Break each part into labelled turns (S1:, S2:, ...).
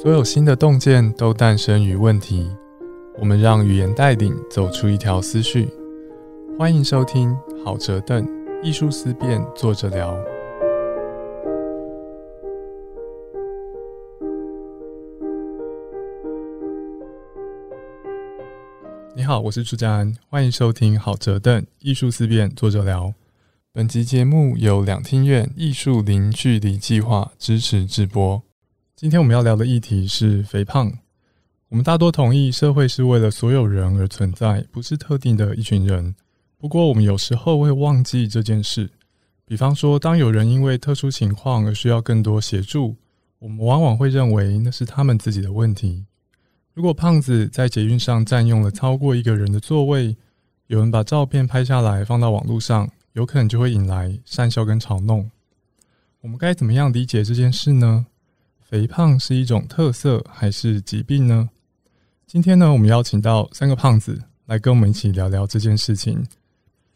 S1: 所有新的洞见都诞生于问题。我们让语言带领走出一条思绪。欢迎收听好折凳艺术思辨，坐着聊。你好，我是朱家安，欢迎收听好折凳艺术思辨，坐着聊。本集节目由两厅院艺术零距离计划支持直播。今天我们要聊的议题是肥胖。我们大多同意，社会是为了所有人而存在，不是特定的一群人。不过，我们有时候会忘记这件事。比方说，当有人因为特殊情况而需要更多协助，我们往往会认为那是他们自己的问题。如果胖子在捷运上占用了超过一个人的座位，有人把照片拍下来放到网络上。有可能就会引来讪笑跟嘲弄。我们该怎么样理解这件事呢？肥胖是一种特色还是疾病呢？今天呢，我们邀请到三个胖子来跟我们一起聊聊这件事情。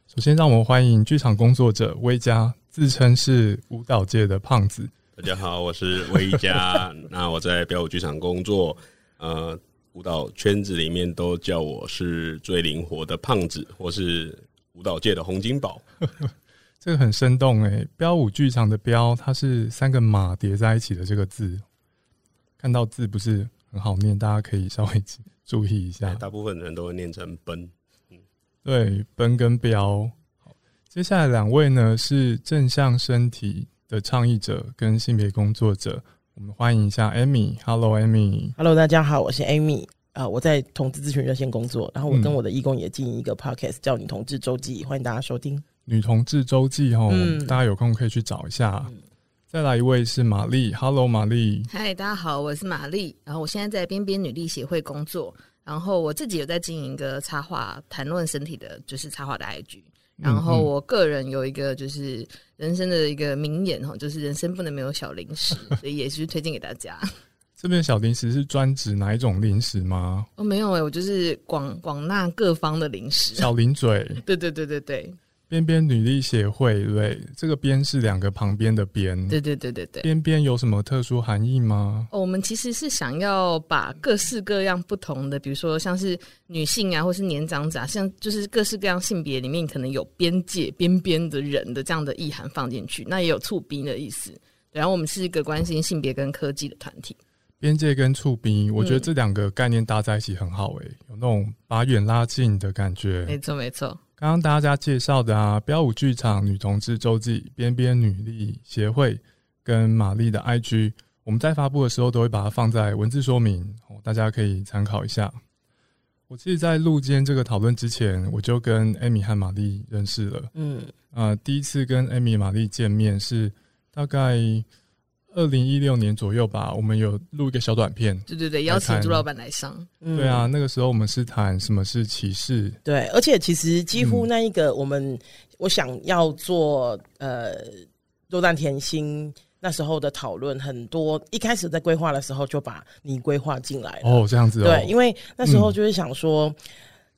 S1: 首先，让我们欢迎剧场工作者威佳，自称是舞蹈界的胖子。
S2: 大家好，我是威佳。那我在表舞剧场工作，呃，舞蹈圈子里面都叫我是最灵活的胖子，或是。舞蹈界的洪金宝，
S1: 这个很生动诶。标舞剧场的标，它是三个马叠在一起的这个字，看到字不是很好念，大家可以稍微注意一下。
S2: 大部分人都会念成奔，
S1: 嗯，对，奔跟标。好，接下来两位呢是正向身体的倡议者跟性别工作者，我们欢迎一下 Amy。Hello，Amy。
S3: Hello，大家好，我是 Amy。啊，我在同志咨询热线工作，然后我跟我的义工也经营一个 podcast，叫《女同志周记》，欢迎大家收听《
S1: 女同志周记》哦，大家有空可以去找一下。再来一位是玛丽，Hello，玛丽，
S4: 嗨，大家好，我是玛丽，然后我现在在边边女力协会工作，然后我自己有在经营一个插画谈论身体的，就是插画的 IG，然后我个人有一个就是人生的一个名言哈，就是人生不能没有小零食，所以也是推荐给大家。
S1: 这边小零食是专指哪一种零食吗？
S4: 哦，没有哎，我就是广广纳各方的零食。
S1: 小零嘴，
S4: 对对对对对。
S1: 边边女力协会，对，这个边是两个旁边的边。
S4: 对对对对对。
S1: 边边有什么特殊含义吗？
S4: 哦，我们其实是想要把各式各样不同的，比如说像是女性啊，或是年长者，像就是各式各样性别里面可能有边界边边的人的这样的意涵放进去，那也有促兵的意思。然后我们是一个关心性别跟科技的团体。
S1: 边界跟触兵，我觉得这两个概念搭在一起很好诶，有那种把远拉近的感觉。
S4: 没错没错。
S1: 刚刚大家介绍的啊，标舞剧场女同志周记、边边女力协会跟玛丽的 IG，我们在发布的时候都会把它放在文字说明，大家可以参考一下。我其实，在录今天这个讨论之前，我就跟艾米和玛丽认识了。嗯啊，第一次跟艾米、玛丽见面是大概。二零一六年左右吧，我们有录一个小短片。
S4: 对对对，邀请朱老板来上。
S1: 对啊，那个时候我们是谈什么是歧视。
S3: 对，而且其实几乎那一个我们，我想要做呃肉蛋甜心那时候的讨论，很多一开始在规划的时候就把你规划进来了。
S1: 哦，这样子。
S3: 对，因为那时候就是想说。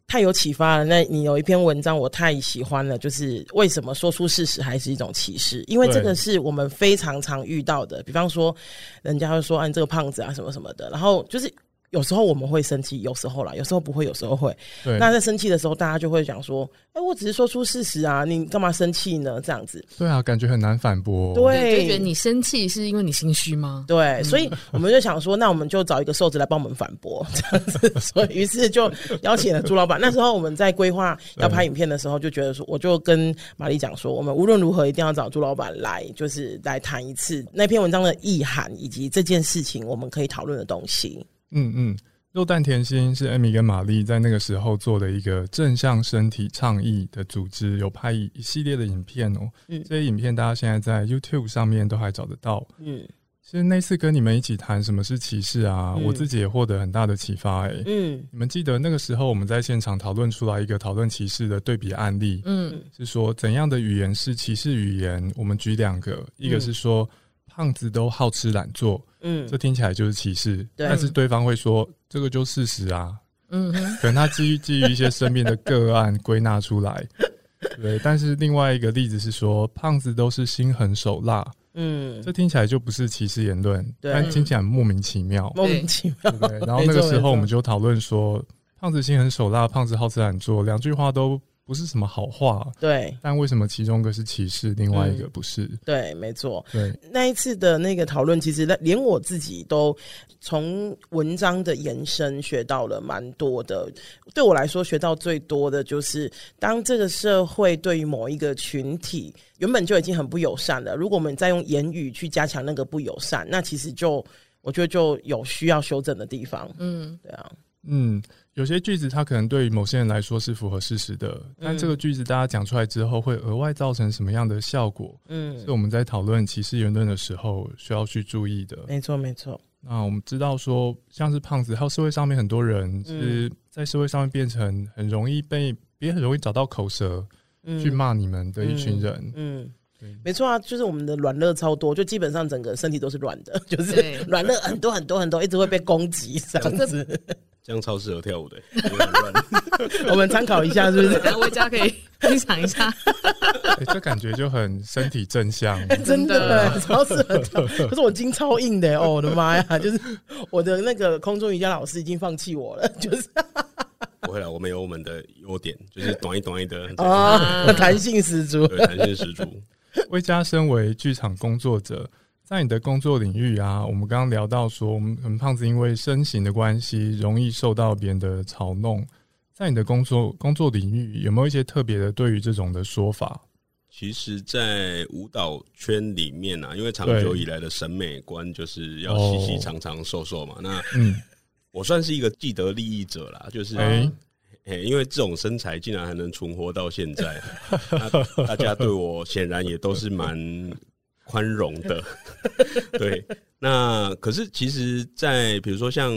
S3: 太有启发了。那你有一篇文章，我太喜欢了，就是为什么说出事实还是一种歧视？因为这个是我们非常常遇到的。比方说，人家会说：“啊，这个胖子啊，什么什么的。”然后就是。有时候我们会生气，有时候啦，有时候不会，有时候会。那在生气的时候，大家就会讲说：“哎，我只是说出事实啊，你干嘛生气呢？”这样子。
S1: 对啊，感觉很难反驳。
S3: 对，
S4: 就觉得你生气是因为你心虚吗？
S3: 对，所以我们就想说，那我们就找一个瘦子来帮我们反驳，这样子。所以，于是就邀请了朱老板。那时候我们在规划要拍影片的时候，就觉得说，我就跟玛丽讲说，我们无论如何一定要找朱老板来，就是来谈一次那篇文章的意涵，以及这件事情我们可以讨论的东西。
S1: 嗯嗯，肉蛋甜心是艾米跟玛丽在那个时候做的一个正向身体倡议的组织，有拍一系列的影片哦。嗯，这些影片大家现在在 YouTube 上面都还找得到。嗯，其实那次跟你们一起谈什么是歧视啊，我自己也获得很大的启发。哎，嗯，你们记得那个时候我们在现场讨论出来一个讨论歧视的对比案例。嗯，是说怎样的语言是歧视语言？我们举两个，一个是说。胖子都好吃懒做，嗯，这听起来就是歧视，但是对方会说这个就事实啊，嗯，可能他基于基于一些身边的个案归纳出来，对。但是另外一个例子是说，胖子都是心狠手辣，
S3: 嗯，
S1: 这听起来就不是歧视言论，
S3: 对。
S1: 但听起来很莫名其妙，
S3: 莫名其妙。
S1: 对？然后那个时候我们就讨论说，胖子心狠手辣，胖子好吃懒做，两句话都不是什么好话，
S3: 对
S1: 但为什么其中一个是歧视，另外一个不是？
S3: 对，没错。
S1: 对，
S3: 那一次的那个讨论，其实连我自己都从文章的延伸学到了蛮多的。对我来说，学到最多的就是，当这个社会对于某一个群体原本就已经很不友善了，如果我们再用言语去加强那个不友善，那其实就我觉得就有需要修正的地方。
S4: 嗯，
S3: 对啊，
S1: 嗯，有些句子它可能对于某些人来说是符合事实的，但这个句子大家讲出来之后，会额外造成什么样的效果？
S3: 嗯
S1: 是，我们在讨论歧视言论的时候需要去注意的。
S3: 没错，没错。
S1: 那我们知道说，像是胖子，还有社会上面很多人是在社会上面变成很容易被别人很容易找到口舌
S3: 嗯
S1: 去骂你们的一群人。
S3: 嗯
S1: 对，
S3: 没错啊，就是我们的软肋超多，就基本上整个身体都是软的，就是软肋很多很多很多，一直会被攻击这样子。
S2: 这样超适合跳舞的，
S3: 我们参考一下，是不是？
S4: 然后魏佳可以分享一下，
S1: 欸 这感觉就很身体正向。
S3: 真的
S4: 真的
S3: 超适合跳，可是我筋超硬的哦，我的妈呀！就是我的那个空中瑜伽老师已经放弃我了，就是
S2: 不会了，我们有我们的优点，就是短一短一的，
S3: 啊，弹性十足。
S2: 对，弹性十足。
S1: 魏佳身为剧场工作者，在你的工作领域啊，我们刚刚聊到说，我们很胖子因为身形的关系，容易受到别人的嘲弄。在你的工作工作领域，有没有一些特别的对于这种的说法？
S2: 其实，在舞蹈圈里面啊，因为长久以来的审美观就是要细细长长瘦瘦嘛。那
S1: 嗯，
S2: 我算是一个既得利益者啦，就是
S1: 哎、
S2: 哎、因为这种身材竟然还能存活到现在，那大家对我显然也都是蛮宽容的。对，那可是其实，在比如说像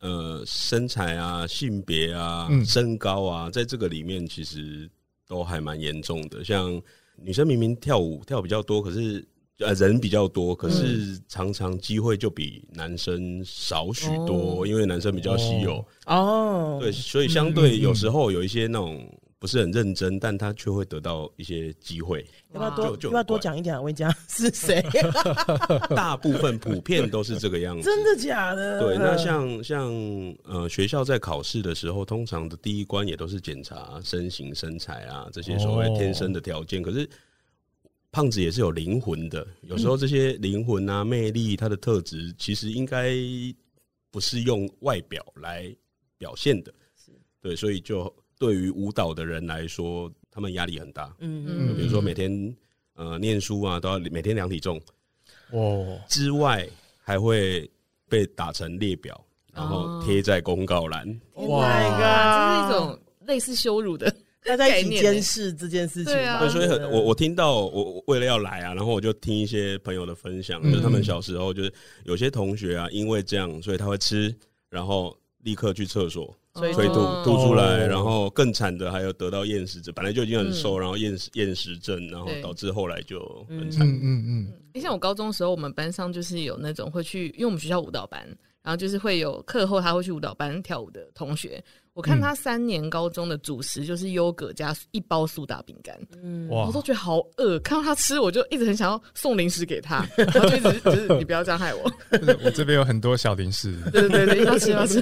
S2: 呃身材啊、性别啊、
S1: 嗯
S2: 身高啊，在这个里面其实都还蛮严重的。像女生明明跳舞跳比较多，可是。呃，人比较多，可是常常机会就比男生少许多，
S4: 哦
S2: 因为男生比较稀有。
S3: 哦，
S2: 对，所以相对有时候有一些那种不是很认真，但他却会得到一些机会。
S3: 要不要多要不要多讲一点啊？魏佳是谁？
S2: 大部分普遍都是这个样子。
S3: 真的假的？
S2: 对，那像像呃学校在考试的时候，通常的第一关也都是检查身形、身材啊这些所谓
S1: 哦
S2: 天生的条件。可是胖子也是有灵魂的，有时候这些灵魂啊、魅力、他的特质，其实应该不是用外表来表现的。对，所以就对于舞蹈的人来说，他们压力很大。
S3: 嗯
S4: 嗯
S2: 比如说每天呃念书啊，都要每天量体重
S1: 哦，
S2: 之外，还会被打成列表，然后贴在公告栏。
S3: ，Oh
S1: 哇
S3: my
S4: 哇
S3: ，god，
S4: 这是一种类似羞辱的，
S3: 大家一起监视这件事情
S4: 对啊。
S3: 吧。
S2: 对，所以很我我听到我我为了要来啊，然后我就听一些朋友的分享，
S1: 嗯
S2: 就是他们小时候就是有些同学啊，因为这样，所以他会吃，然后立刻去厕所
S3: 所以
S2: 催吐
S4: 哦
S2: 吐出来，
S1: 哦
S2: 然后更惨的还有得到厌食症，本来就已经很瘦，然后厌食厌食症，然后
S4: 对
S2: 导致后来就很惨。
S1: 嗯嗯嗯，
S4: 你像我高中的时候，我们班上就是有那种会去，因为我们学校舞蹈班，然后就是会有课后他会去舞蹈班跳舞的同学。我看他三年高中的主食就是优格加一包苏打饼干，
S3: 嗯
S1: 哇
S4: 我都觉得好饿。看到他吃，我就一直很想要送零食给他，然后就一直就是你不要这样害我。
S1: 我这边有很多小零食，
S4: 对对对，要吃要吃。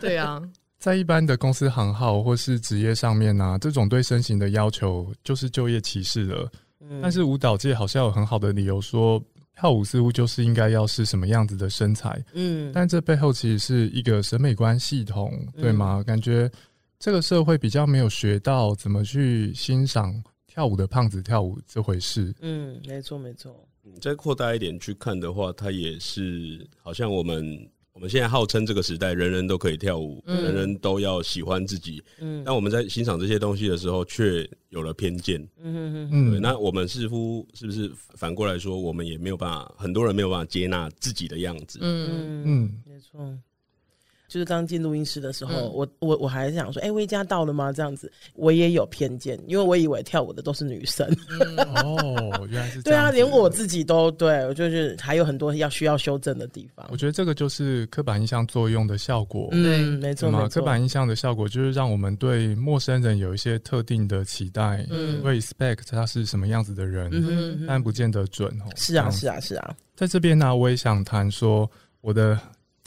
S4: 对啊，
S1: 在一般的公司行号或是职业上面呢、这种对身形的要求就是就业歧视了。
S3: 嗯
S1: 但是舞蹈界好像有很好的理由说，跳舞似乎就是应该要是什么样子的身材，
S3: 嗯，
S1: 但这背后其实是一个审美观系统，对吗？感觉这个社会比较没有学到怎么去欣赏跳舞的胖子跳舞这回事。
S3: 嗯，没错没错，
S2: 嗯再扩大一点去看的话，它也是好像我们我们现在号称这个时代人人都可以跳舞，
S4: 嗯
S2: 人人都要喜欢自己，
S3: 嗯
S2: 但我们在欣赏这些东西的时候，却有了偏见。
S3: 嗯嗯嗯，
S1: 嗯，
S2: 对，那我们似乎是不是反过来说，我们也没有办法，很多人没有办法接纳自己的样子。
S4: 嗯，
S3: 嗯
S1: 嗯
S3: 没错。就是刚进录音室的时候，我我我还是想说，哎，薇佳到了吗？这样子，我也有偏见，因为我以为跳舞的都是女生。
S1: 哦，原来是
S3: 对啊，连我自己都对我就是还有很多要需要修正的地方。
S1: 我觉得这个就是刻板印象作用的效果。
S3: 嗯，没错。
S1: 刻板印象的效果就是让我们对陌生人有一些特定的期待，嗯，respect 他是什么样子的人，嗯，但不见得准哦。
S3: 是啊，是啊，是啊。
S1: 在这边呢，我也想谈说我的。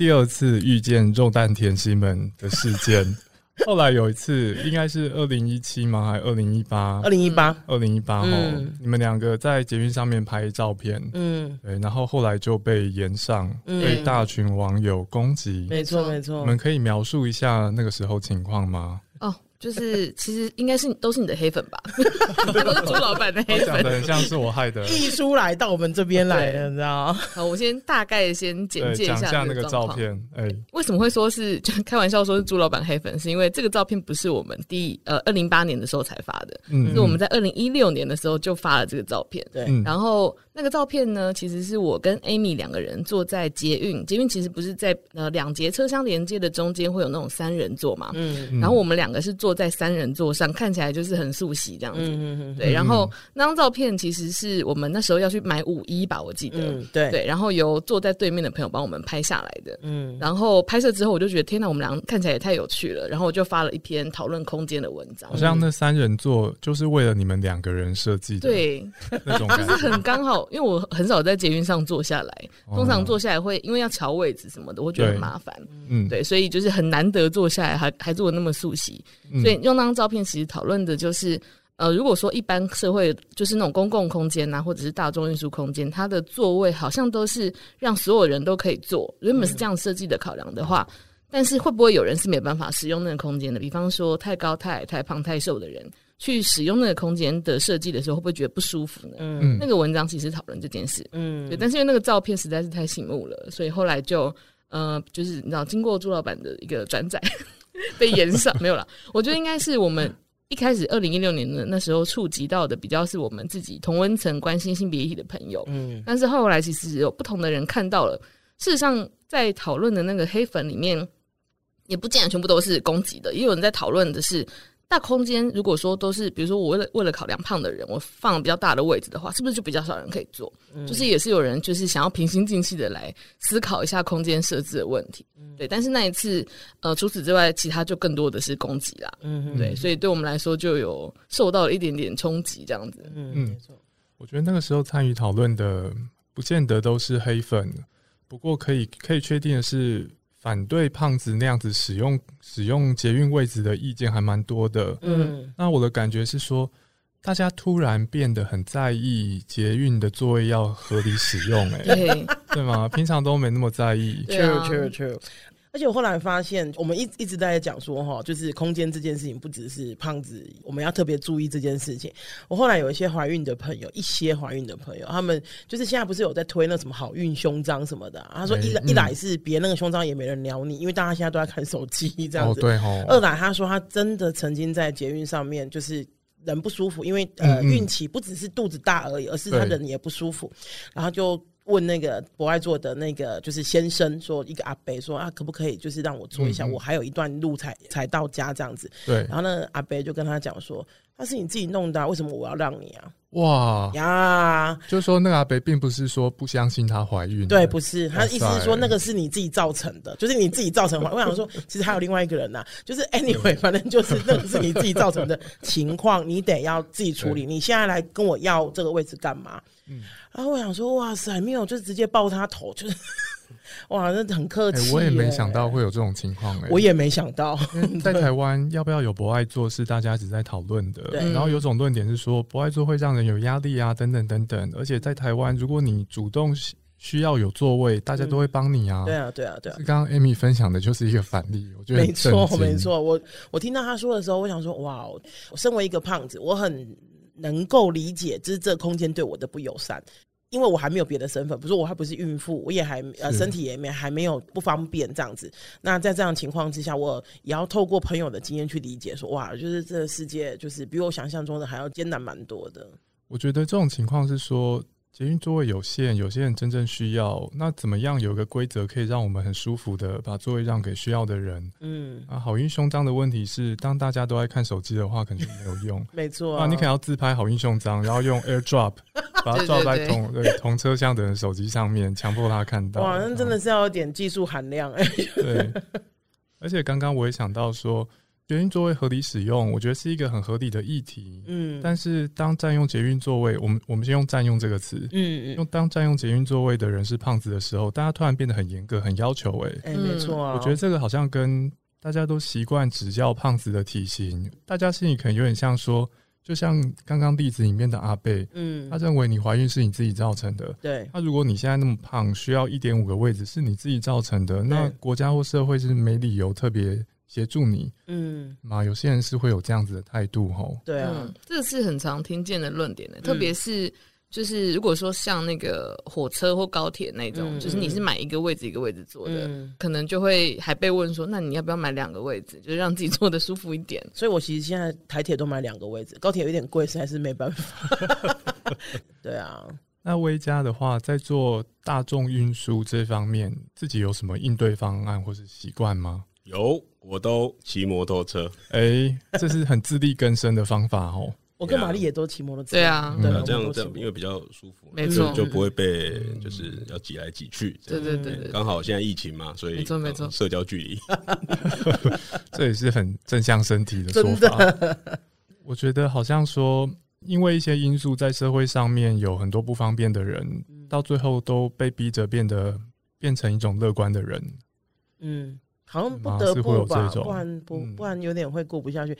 S1: 第二次遇见肉蛋甜心们的事件，后来有一次，应该是二零一七吗？还是二零一八？
S3: 二零一八，
S1: 二零一八。哦，你们两个在捷运上面拍照片，嗯，对，然后后来就被延上，被大群网友攻击。
S3: 没错，没错。
S1: 你们可以描述一下那个时候情况吗？
S4: 哦。就是其实应该是都是你的黑粉吧，都是朱老板的黑粉，
S1: 很像是我害的。
S3: 溢出来到我们这边来了，你知道吗？
S4: 好，我先大概先简介一
S1: 下
S4: 那
S1: 个照片。哎，
S4: 为什么会说是就开玩笑说是朱老板黑粉？是因为这个照片不是我们第呃二零八年的时候才发的，是我们在二零一六年的时候就发了这个照片。
S3: 对，
S4: 然后。那个照片呢，其实是我跟 Amy 两个人坐在捷运，捷运其实不是在呃两节车厢连接的中间会有那种三人座嘛，嗯，然后我们两个是坐在三人座上，看起来就是很素喜这样子，嗯嗯对，然后那张照片其实是我们那时候要去买五一吧，我记得，
S3: 对。
S4: 对，然后由坐在对面的朋友帮我们拍下来的，嗯，然后拍摄之后我就觉得天哪，我们俩看起来也太有趣了，然后我就发了一篇讨论空间的文章，
S1: 好像那三人座就是为了你们两个人设计的，
S4: 对，
S1: 那种
S4: 就是很刚好，因为我很少。在捷运上坐下来，通常坐下来会因为要调位置什么的，我觉得很麻烦。嗯，对，所以就是很难得坐下来，还还坐的那么熟悉。所以用那张照片，其实讨论的就是，呃，如果说一般社会就是那种公共空间呐，或者是大众运输空间，它的座位好像都是让所有人都可以坐，原本是这样设计的考量的话，但是会不会有人是没办法使用那个空间的？比方说太高、太矮、太胖、太瘦的人。去使用那个空间的设计的时候，会不会觉得不舒服呢？嗯，那个文章其实讨论这件事，嗯，对。但是因为那个照片实在是太醒目了，所以后来就呃，就是你知道，经过朱老板的一个转载，被延上没有了。我觉得应该是我们一开始二零一六年的那时候触及到的，比较是我们自己同温层关心性别议题的朋友，嗯。但是后来其实有不同的人看到了，事实上在讨论的那个黑粉里面，也不见得全部都是攻击的，也有人在讨论的是。大空间，如果说都是，比如说我为了为了考量胖的人，我放比较大的位置的话，是不是就比较少人可以坐？就是也是有人就是想要平心静气的来思考一下空间设置的问题。对，但是那一次，呃，除此之外，其他就更多的是攻击啦。嗯，对，所以对我们来说就有受到了一点点冲击，这样子。
S3: 嗯，没错。
S1: 我觉得那个时候参与讨论的，不见得都是黑粉，不过可以可以确定的是。反对胖子那样子使用使用捷运位置的意见还蛮多的。嗯，那我的感觉是说，大家突然变得很在意捷运的座位要合理使用，哎，
S4: 对
S1: 对吗？平常都没那么在意。
S3: True, true, true. 而且我后来发现，我们一一直在讲说哈，就是空间这件事情，不只是胖子，我们要特别注意这件事情。我后来有一些怀孕的朋友，一些怀孕的朋友，他们就是现在不是有在推那什么好运胸章什么的。他说一一来是别那个胸章也没人撩你，因为大家现在都在看手机 这样子。
S1: 对
S3: 二来他说他真的曾经在捷运上面就是人不舒服，因为呃孕期不只是肚子大而已，而是他人也不舒服，然后就。问那个博爱做的那个就是先生说一个阿伯说啊可不可以就是让我做一下我还有一段路才才到家这样子。
S1: 对。
S3: 然后呢阿伯就跟他讲说那是你自己弄的啊为什么我要让你啊？
S1: 哇。
S3: 呀。
S1: 就是说那个阿伯并不是说不相信她怀孕
S3: 对不是他意思是说那个是你自己造成的就是你自己造成我想说其实还有另外一个人呐就是 anyway 反正就是那个是你自己造成的情况你得要自己处理你现在来跟我要这个位置干嘛？嗯。然后我想说，哇塞，没有，就直接抱他头，就是哇，那很客气。
S1: 我也没想到会有这种情况，哎，
S3: 我也没想到，
S1: 在台湾要不要有博爱座是大家一直在讨论的。然后有种论点是说，博爱座会让人有压力啊，等等等等。而且在台湾，如果你主动需要有座位，大家都会帮你啊。
S3: 对啊，对啊，对啊。
S1: 刚刚 Amy 分享的就是一个反例，我觉得
S3: 没错，没错。我我听到他说的时候，我想说，哇，我身为一个胖子，我很。能够理解，就是这空间对我的不友善，因为我还没有别的身份，不是我还不是孕妇，我也还呃身体也没还没有不方便这样子。那在这样情况之下，我也要透过朋友的经验去理解，说哇，就是这个世界就是比我想象中的还要艰难蛮多的。
S1: 我觉得这种情况是说。捷运座位有限，有些人真正需要，那怎么样有个规则可以让我们很舒服的把座位让给需要的人？
S3: 嗯，
S1: 啊，好运胸章的问题是，当大家都在看手机的话，肯定没有用。
S3: 没错
S1: 啊，你可能要自拍好运胸章，然后用 AirDrop 把它
S4: 对
S1: 照在
S4: 对
S1: 同对同车厢的人手机上面，强迫他看到。
S3: 哇，那真的是要有点技术含量哎。
S1: 对。而且刚刚我也想到说，捷运座位合理使用，我觉得是一个很合理的议题。
S3: 嗯。
S1: 但是当占用捷运座位，我们我们先用占用这个词，
S3: 嗯嗯，
S1: 用当占用捷运座位的人是胖子的时候，大家突然变得很严格、很要求、欸。
S3: 哎，没错。啊，
S1: 我觉得这个好像跟大家都习惯只教胖子的体型，大家心里可能有点像说，就像刚刚例子里面的阿贝，
S3: 嗯。
S1: 他，认为你怀孕是你自己造成的。
S3: 对，
S1: 那如果你现在那么胖，需要一点五个位置是你自己造成的，那国家或社会是没理由特别协助你
S3: 嗯，
S1: 嘛？有些人是会有这样子的态度吼。
S3: 对啊
S4: 嗯，，这是很常听见的论点的，特别是就是如果说像那个火车或高铁那种，
S3: 嗯
S4: 就是你是买一个位置一个位置坐的，
S3: 嗯，
S4: 可能就会还被问说，那你要不要买两个位置，就是让自己坐的舒服一点。
S3: 所以我其实现在台铁都买两个位置，高铁有点贵，实在是没办法。对啊，
S1: 那威家的话，在做大众运输这方面，自己有什么应对方案或是习惯吗？
S2: 有，我都骑摩托车，
S1: 哎、这是很自力更生的方法哦。
S3: 我跟玛丽也都骑摩托车。
S4: 对啊
S3: 对
S1: 嗯
S3: 啊，
S2: 这样这样因为比较舒服嘛，
S4: 没错
S2: 就就不会被就是要挤来挤去。这
S4: 对
S2: 样
S4: 对对对，
S2: 刚好现在疫情嘛，所以
S4: 没错没错
S2: 呃社交距离。
S1: 这也是很正向身体的说法。我觉得好像说，因为一些因素在社会上面有很多不方便的人，到最后都被逼着变得变成一种乐观的人。
S3: 嗯，好像不得不吧，不然不
S1: 嗯
S3: 不然有点会过不下去。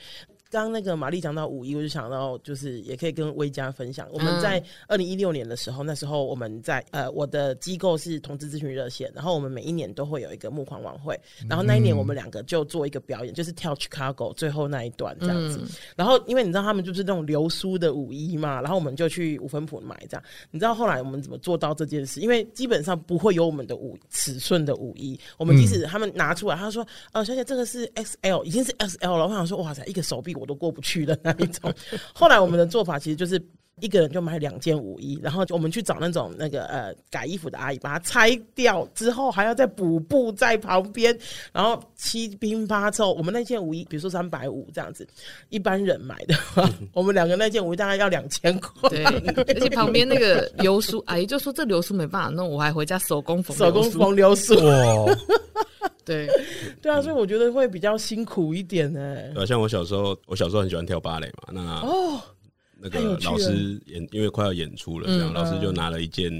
S3: 刚刚那个玛丽讲到五一，我就想到，就是也可以跟威嘉分享。我们在二零一六年的时候，那时候我们在呃，我的机构是同志咨询热线，然后我们每一年都会有一个募款晚会，然后那一年我们两个就做一个表演，就是跳 Chicago 最后那一段这样子。
S4: 嗯
S3: 然后因为你知道他们就是那种流苏的五一嘛，然后我们就去五分铺买这样。你知道后来我们怎么做到这件事？因为基本上不会有我们的五尺寸的五一，我们即使他们拿出来，他说：“呃，小姐，这个是 XL，已经是 XL 了。”我想说：“哇塞，一个手臂我都过不去的那一种。”后来我们的做法其实就是。一个人就买两件舞衣，然后我们去找那种那个呃改衣服的阿姨，把它拆掉之后，还要再补布在旁边，然后七拼八凑。我们那件舞衣，比如说三百五这样子，一般人买的话，我们两个那件舞衣大概要两千块。
S4: 对，而且旁边那个流苏阿姨就说这流苏没办法弄，我还回家手工缝
S3: 手工。缝流苏，
S1: 哇，
S4: 对，
S3: 对啊，所以我觉得会比较辛苦一点呢、
S2: 对啊，像我小时候，我小时候很喜欢跳芭蕾嘛，那
S3: 哦，
S2: 那个老师演，因为快要演出了，这样
S4: 嗯
S2: 老师就拿了一件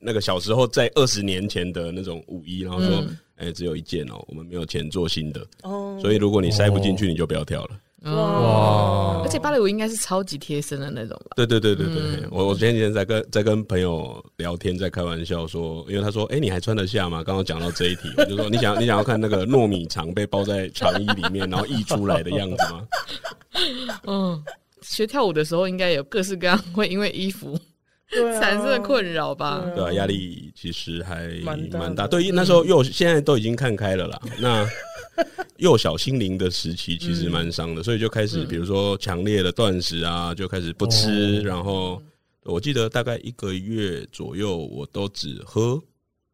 S2: 那个小时候在二十年前的那种舞衣，然后说
S4: 嗯：“
S2: 哎，只有一件哦，我们没有钱做新的，
S3: 哦，
S2: 所以如果你塞不进去，你就不要跳了。”
S1: 哇。
S4: 而且芭蕾舞应该是超级贴身的那种吧？
S2: 对对对对对，
S4: 嗯。
S2: 我我前几天在跟在跟朋友聊天，在开玩笑说，因为他说，哎、你还穿得下吗？刚刚讲到这一题，我就说，你想你想要看那个糯米肠被包在长衣里面，然后溢出来的样子吗？
S4: 嗯，学跳舞的时候应该有各式各样会因为衣服
S3: 啊
S4: 产生的困扰吧？
S2: 对啊，压力其实还
S3: 蛮大的
S2: 蛮大。对，那时候幼现在都已经看开了啦。那幼小心灵的时期其实蛮伤的，所以就开始比如说强烈的断食啊，就开始不吃，
S1: 哦
S2: 然后我记得大概一个月左右，我都只喝，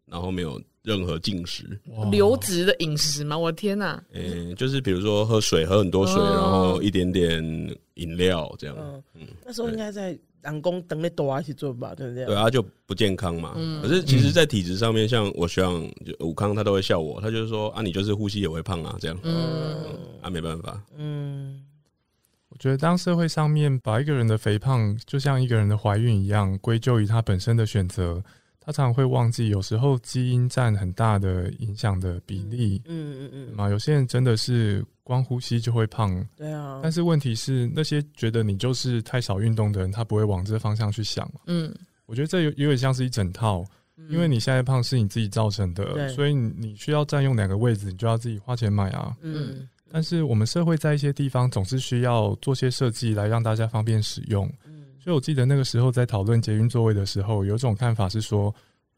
S2: 然后没有任何进食。
S4: 流质的饮食吗？我的天哪！
S2: 嗯，就是比如说喝水，喝很多水，
S4: 哦
S2: 然后一点点饮料这样。
S3: 嗯，那时候应该在人工等那多一起做吧，对不对？
S2: 对啊，就不健康嘛。
S4: 嗯
S2: 可是其实，在体质上面，像我学长就武康，他都会笑我，他就是说啊，你就是呼吸也会胖啊，这样
S4: 嗯，
S2: 啊，没办法。
S3: 嗯，
S1: 我觉得当社会上面把一个人的肥胖就像一个人的怀孕一样归咎于他本身的选择，他常常会忘记，有时候基因占很大的影响的比例。
S3: 嗯嗯嗯，
S1: 嘛，有些人真的是光呼吸就会胖，
S3: 对啊，
S1: 但是问题是那些觉得你就是太少运动的人，他不会往这方向去想。
S4: 嗯，
S1: 我觉得这有有点像是一整套，因为你现在胖是你自己造成的，所以你你需要占用哪个位置，你就要自己花钱买啊。
S3: 嗯。
S1: 但是我们社会在一些地方总是需要做些设计来让大家方便使用，
S3: 嗯
S1: 所以我记得那个时候在讨论捷运座位的时候，有一种看法是说，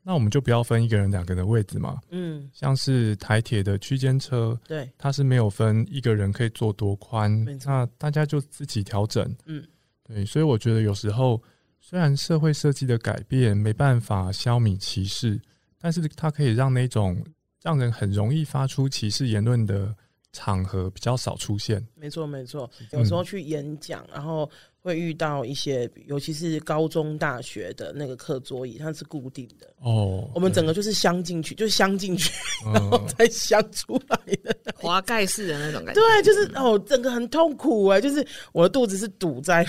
S1: 那我们就不要分一个人两个人的位置嘛，
S3: 嗯，
S1: 像是台铁的区间车，
S3: 对，
S1: 它是没有分一个人可以坐多宽那大家就自己调整。
S3: 嗯，
S1: 对，所以我觉得有时候虽然社会设计的改变没办法消弭歧视，但是它可以让那种让人很容易发出歧视言论的场合比较少出现。
S3: 没错，没错。有时候去演讲，然后会遇到一些，尤其是高中、大学的那个课桌椅，它是固定的。
S1: 哦，
S3: 我们整个就是镶进去，就是镶进去，然后 再镶出来的。
S4: 滑盖式的那种感觉。
S3: 对，就是哦，整个很痛苦哎，就是我的肚子是堵在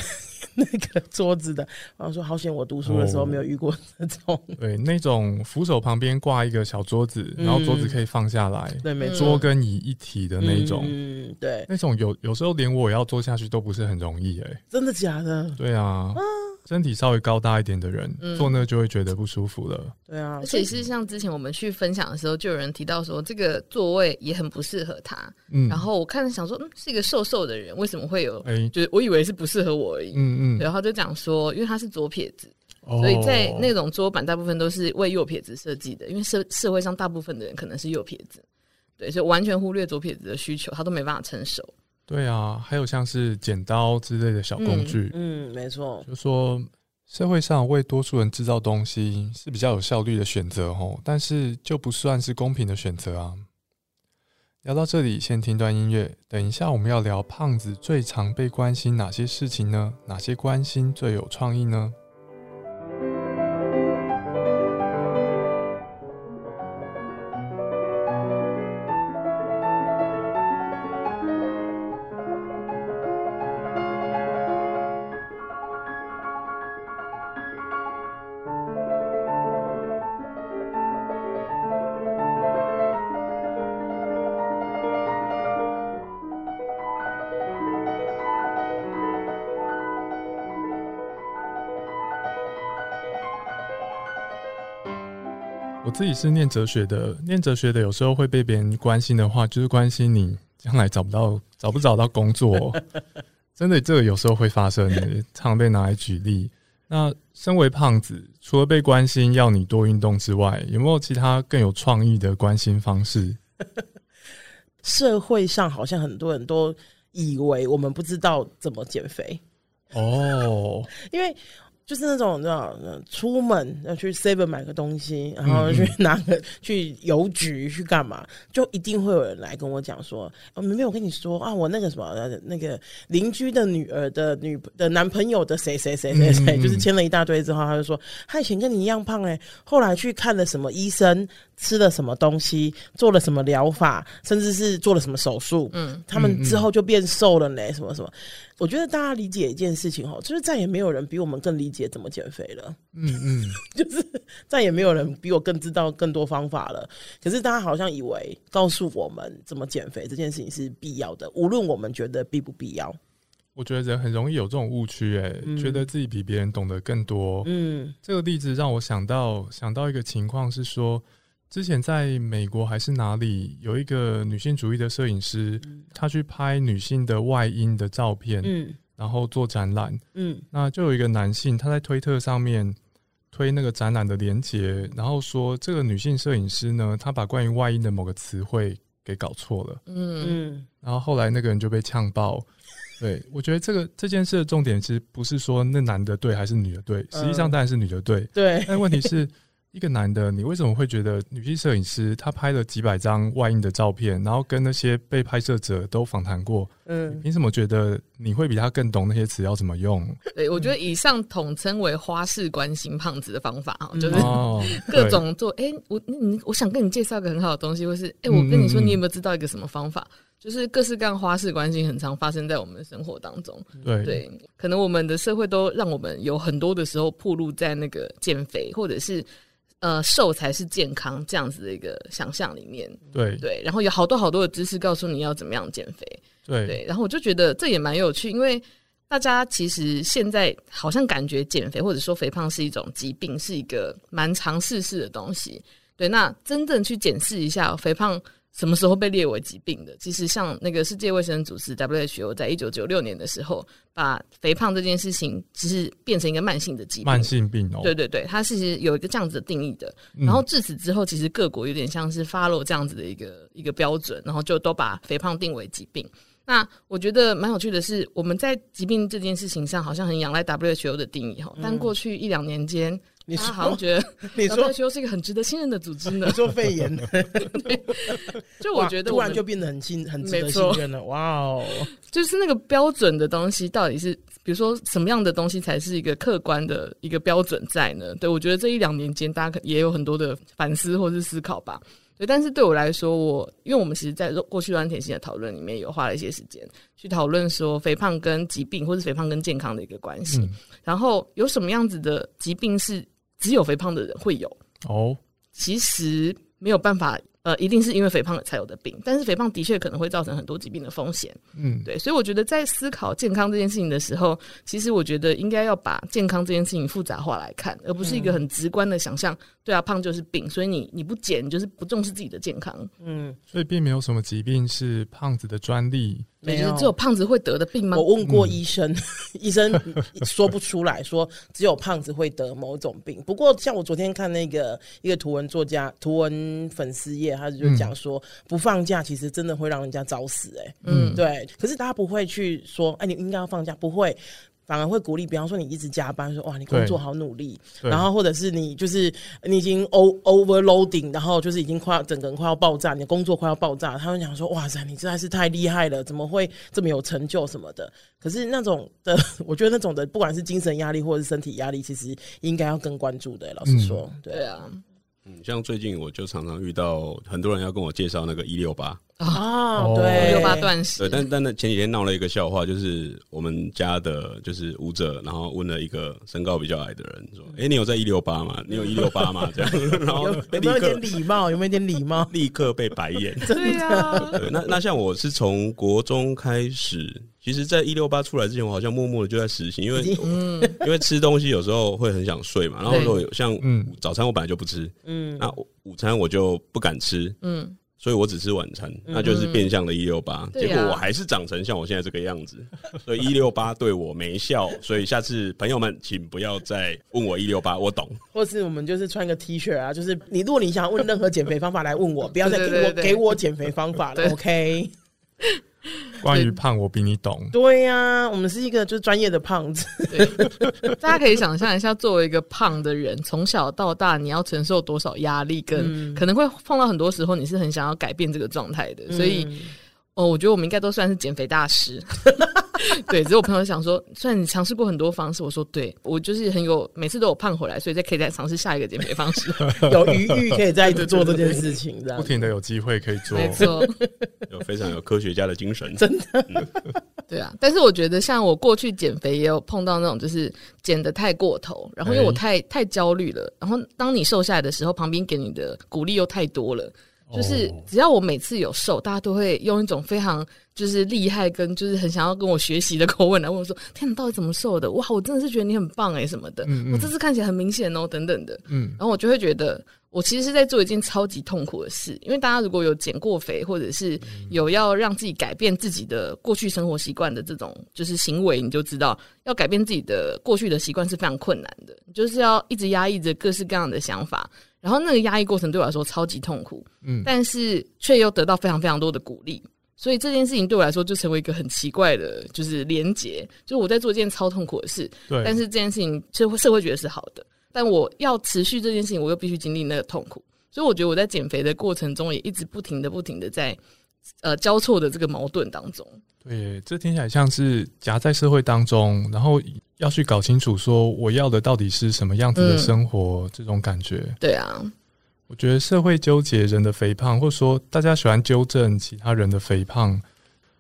S3: 那个桌子的。然后说好险，我读书的时候没有遇过这种。
S1: 对，那种扶手旁边挂一个小桌子，然后桌子可以放下来，
S3: 对，没错，
S1: 桌跟椅一体的那种。
S3: 嗯，对，
S1: 那种有有时候连我要坐下去都不是很容易哎。
S3: 真的假的？
S1: 对啊。身体稍微高大一点的人坐那就会觉得不舒服了。
S3: 对啊，
S4: 而且是像之前我们去分享的时候，就有人提到说这个座位也很不适合他。嗯，然后我看想说，嗯，是一个瘦瘦的人，为什么会有？哎，就是我以为是不适合我而已。嗯嗯，然后就讲说，因为他是左撇子，所以在那种桌板大部分都是为右撇子设计的，因为社社会上大部分的人可能是右撇子，对，所以完全忽略左撇子的需求，他都没办法承受。
S1: 对啊，还有像是剪刀之类的小工具，
S3: 嗯，没错，
S1: 就说社会上为多数人制造东西是比较有效率的选择哦，但是就不算是公平的选择啊。聊到这里，先听段音乐，等一下我们要聊胖子最常被关心哪些事情呢？哪些关心最有创意呢？自己是念哲学的，念哲学的有时候会被别人关心的话，就是关心你将来找不到、找不找到工作。真的，这个有时候会发生，常被拿来举例。那身为胖子，除了被关心要你多运动之外，有没有其他更有创意的关心方式？
S3: 社会上好像很多人都以为我们不知道怎么减肥哦，因为。就是那种，你知道，出门要去 Seven 买个东西，然后去拿个去邮局去干嘛，就一定会有人来跟我讲说：“哦，明明我跟你说啊，我那个什么，那个邻居的女儿的女的男朋友的谁谁谁谁谁，就是签了一大堆之后，他就说他以前跟你一样胖哎，后来去看了什么医生，吃了什么东西，做了什么疗法，甚至是做了什么手术，嗯，他们之后就变瘦了呢，什么什么。”我觉得大家理解一件事情哈，就是再也没有人比我们更理解怎么减肥了。嗯嗯，就是再也没有人比我更知道更多方法了。可是大家好像以为告诉我们怎么减肥这件事情是必要的，无论我们觉得必不必要。
S1: 我觉得人很容易有这种误区，哎，觉得自己比别人懂得更多。嗯，这个例子让我想到想到一个情况是说。之前在美国还是哪里，有一个女性主义的摄影师，她去拍女性的外阴的照片，嗯，然后做展览，嗯，那就有一个男性他在推特上面推那个展览的连接，然后说这个女性摄影师呢，她把关于外阴的某个词汇给搞错了，嗯，然后后来那个人就被呛爆。对我觉得这个这件事的重点其实不是说那男的对还是女的对，实际上当然是女的对，
S3: 对，
S1: 但问题是。一个男的，你为什么会觉得女性摄影师他拍了几百张外印的照片，然后跟那些被拍摄者都访谈过？嗯，凭什么觉得你会比他更懂那些词要怎么用？
S4: 对，我觉得以上统称为花式关心胖子的方法啊，就是各种做。哎，我你我想跟你介绍一个很好的东西，或是哎，我跟你说，你有没有知道一个什么方法？就是各式各样花式关心，很常发生在我们的生活当中。
S1: 对
S4: 对，可能我们的社会都让我们有很多的时候暴露在那个减肥，或者是。呃，瘦才是健康这样子的一个想象里面，
S1: 对。
S4: 对，然后有好多好多的知识告诉你要怎么样减肥，
S1: 对。
S4: 对，然后我就觉得这也蛮有趣，因为大家其实现在好像感觉减肥或者说肥胖是一种疾病，是一个蛮常试试的东西，对，那真正去检视一下肥胖。什么时候被列为疾病的？其实像那个世界卫生组织 WHO 在一九九六年的时候，把肥胖这件事情其实变成一个慢性的疾病。
S1: 慢性病哦。
S4: 对对对，它其实有一个这样子的定义的。然后至此之后，其实各国有点像是 follow 这样子的一个一个标准，然后就都把肥胖定为疾病。那我觉得蛮有趣的是，我们在疾病这件事情上好像很仰赖 WHO 的定义哈，但过去一两年间，
S3: 你
S4: 好像觉得
S3: 你说
S4: WHO 是一个很值得信任的组织呢
S3: 你。说肺炎，
S4: 就我觉得
S3: 突然就变得很信很值得信任了。哇哦，
S4: 就是那个标准的东西，到底是比如说什么样的东西才是一个客观的一个标准在呢？对我觉得这一两年间，大家可也有很多的反思或是思考吧。对，但是对我来说，我因为我们其实在过去软体性的讨论里面有花了一些时间去讨论说肥胖跟疾病或是肥胖跟健康的一个关系，
S1: 嗯
S4: 然后有什么样子的疾病是只有肥胖的人会有，
S1: 哦，
S4: 其实没有办法。呃，一定是因为肥胖才有的病，但是肥胖的确可能会造成很多疾病的风险。
S1: 嗯，
S4: 对，所以我觉得在思考健康这件事情的时候，其实我觉得应该要把健康这件事情复杂化来看，而不是一个很直观的想象。对啊，胖就是病，所以你你不减，你就是不重视自己的健康。
S3: 嗯，
S1: 所以并没有什么疾病是胖子的专利。
S4: 对，
S3: 没有
S4: 就是只有胖子会得的病吗？
S3: 我问过医生，医生说不出来说只有胖子会得某种病。不过像我昨天看那个一个图文作家、图文粉丝页，他就讲说、不放假其实真的会让人家早死、欸。哎，
S4: 嗯，
S3: 对。可是大家不会去说，哎，你应该要放假，不会。反而会鼓励，比方说你一直加班，说哇你工作好努力，然后或者是你就是你已经 o overloading，然后就是已经快要整个人快要爆炸，你的工作快要爆炸，他们讲说哇塞你实在是太厉害了，怎么会这么有成就什么的？可是那种的，我觉得那种的，不管是精神压力或者是身体压力，其实应该要更关注的。老实说，对
S4: 对啊，
S2: 嗯，像最近我就常常遇到很多人要跟我介绍那个一六八，
S1: 哦
S3: 对，
S4: 六八断食
S2: 对，，但但那前几天闹了一个笑话，就是我们家的就是舞者，然后问了一个身高比较矮的人说：“哎、你有在一六八吗？你有一六八吗？”这样，然后
S3: 有
S2: 被立
S3: 有没有一点
S2: 刻
S3: 礼貌？有没有一点礼貌？
S2: 立刻被白眼。
S4: 对啊，
S2: 对，那那像我是从国中开始，其实，在一六八出来之前，我好像默默的就在实行，因为
S4: 嗯，
S2: 因为吃东西有时候会很想睡嘛，然后
S4: 对
S2: 如果有像
S1: 嗯
S2: 早餐我本来就不吃，
S3: 嗯，
S2: 那午午餐我就不敢吃，
S4: 嗯，
S2: 所以我只吃晚餐，那就是变相的一六八。结果我还是长成像我现在这个样子，所以一六八对我没效。所以下次朋友们请不要再问我一六八，我懂。
S3: 或是我们就是穿个 T 恤啊，就是你如果你想问任何减肥方法来问我，不要再给我给我减肥方法了，OK？
S1: 关于胖，我比你懂。
S3: 对呀、我们是一个就是专业的胖子，
S4: 对，大家可以想象一下，作为一个胖的人，从小到大你要承受多少压力，跟可能会碰到很多时候你是很想要改变这个状态的，所以。
S3: 嗯
S4: 哦，我觉得我们应该都算是减肥大师。对，只是我朋友想说，虽然你尝试过很多方式，我说对我就是很有，每次都有胖回来，所以再可以再尝试下一个减肥方式。
S3: 有余裕可以再一直做这件事情，这样
S1: 不停的有机会可以做。
S4: 没错，
S2: 有非常有科学家的精神，
S3: 真的
S4: 对啊。但是我觉得，像我过去减肥也有碰到那种，就是减的太过头，然后因为我太太焦虑了，然后当你瘦下来的时候，旁边给你的鼓励又太多了。就是
S1: 哦
S4: 只要我每次有瘦，大家都会用一种非常就是厉害跟就是很想要跟我学习的口吻来问我说：“天，你到底怎么瘦的？哇，我真的是觉得你很棒哎、什么的。
S1: 嗯嗯
S4: 我这次看起来很明显哦，等等的。
S1: 嗯，
S4: 然后我就会觉得，我其实是在做一件超级痛苦的事，因为大家如果有减过肥，或者是有要让自己改变自己的过去生活习惯的这种就是行为，你就知道要改变自己的过去的习惯是非常困难的，就是要一直压抑着各式各样的想法，然后那个压抑过程对我来说超级痛苦，
S1: 嗯
S4: 但是却又得到非常非常多的鼓励。所以这件事情对我来说就成为一个很奇怪的，就是连结，就是我在做一件超痛苦的事，
S1: 对。
S4: 但是这件事情社会社会觉得是好的，但我要持续这件事情，我又必须经历那个痛苦，所以我觉得我在减肥的过程中也一直不停的、不停的在呃交错的这个矛盾当中。
S1: 对，这听起来像是夹在社会当中，然后要去搞清楚说我要的到底是什么样子的
S4: 嗯
S1: 生活，这种感觉。
S4: 对啊，
S1: 我觉得社会纠结人的肥胖，或者说大家喜欢纠正其他人的肥胖，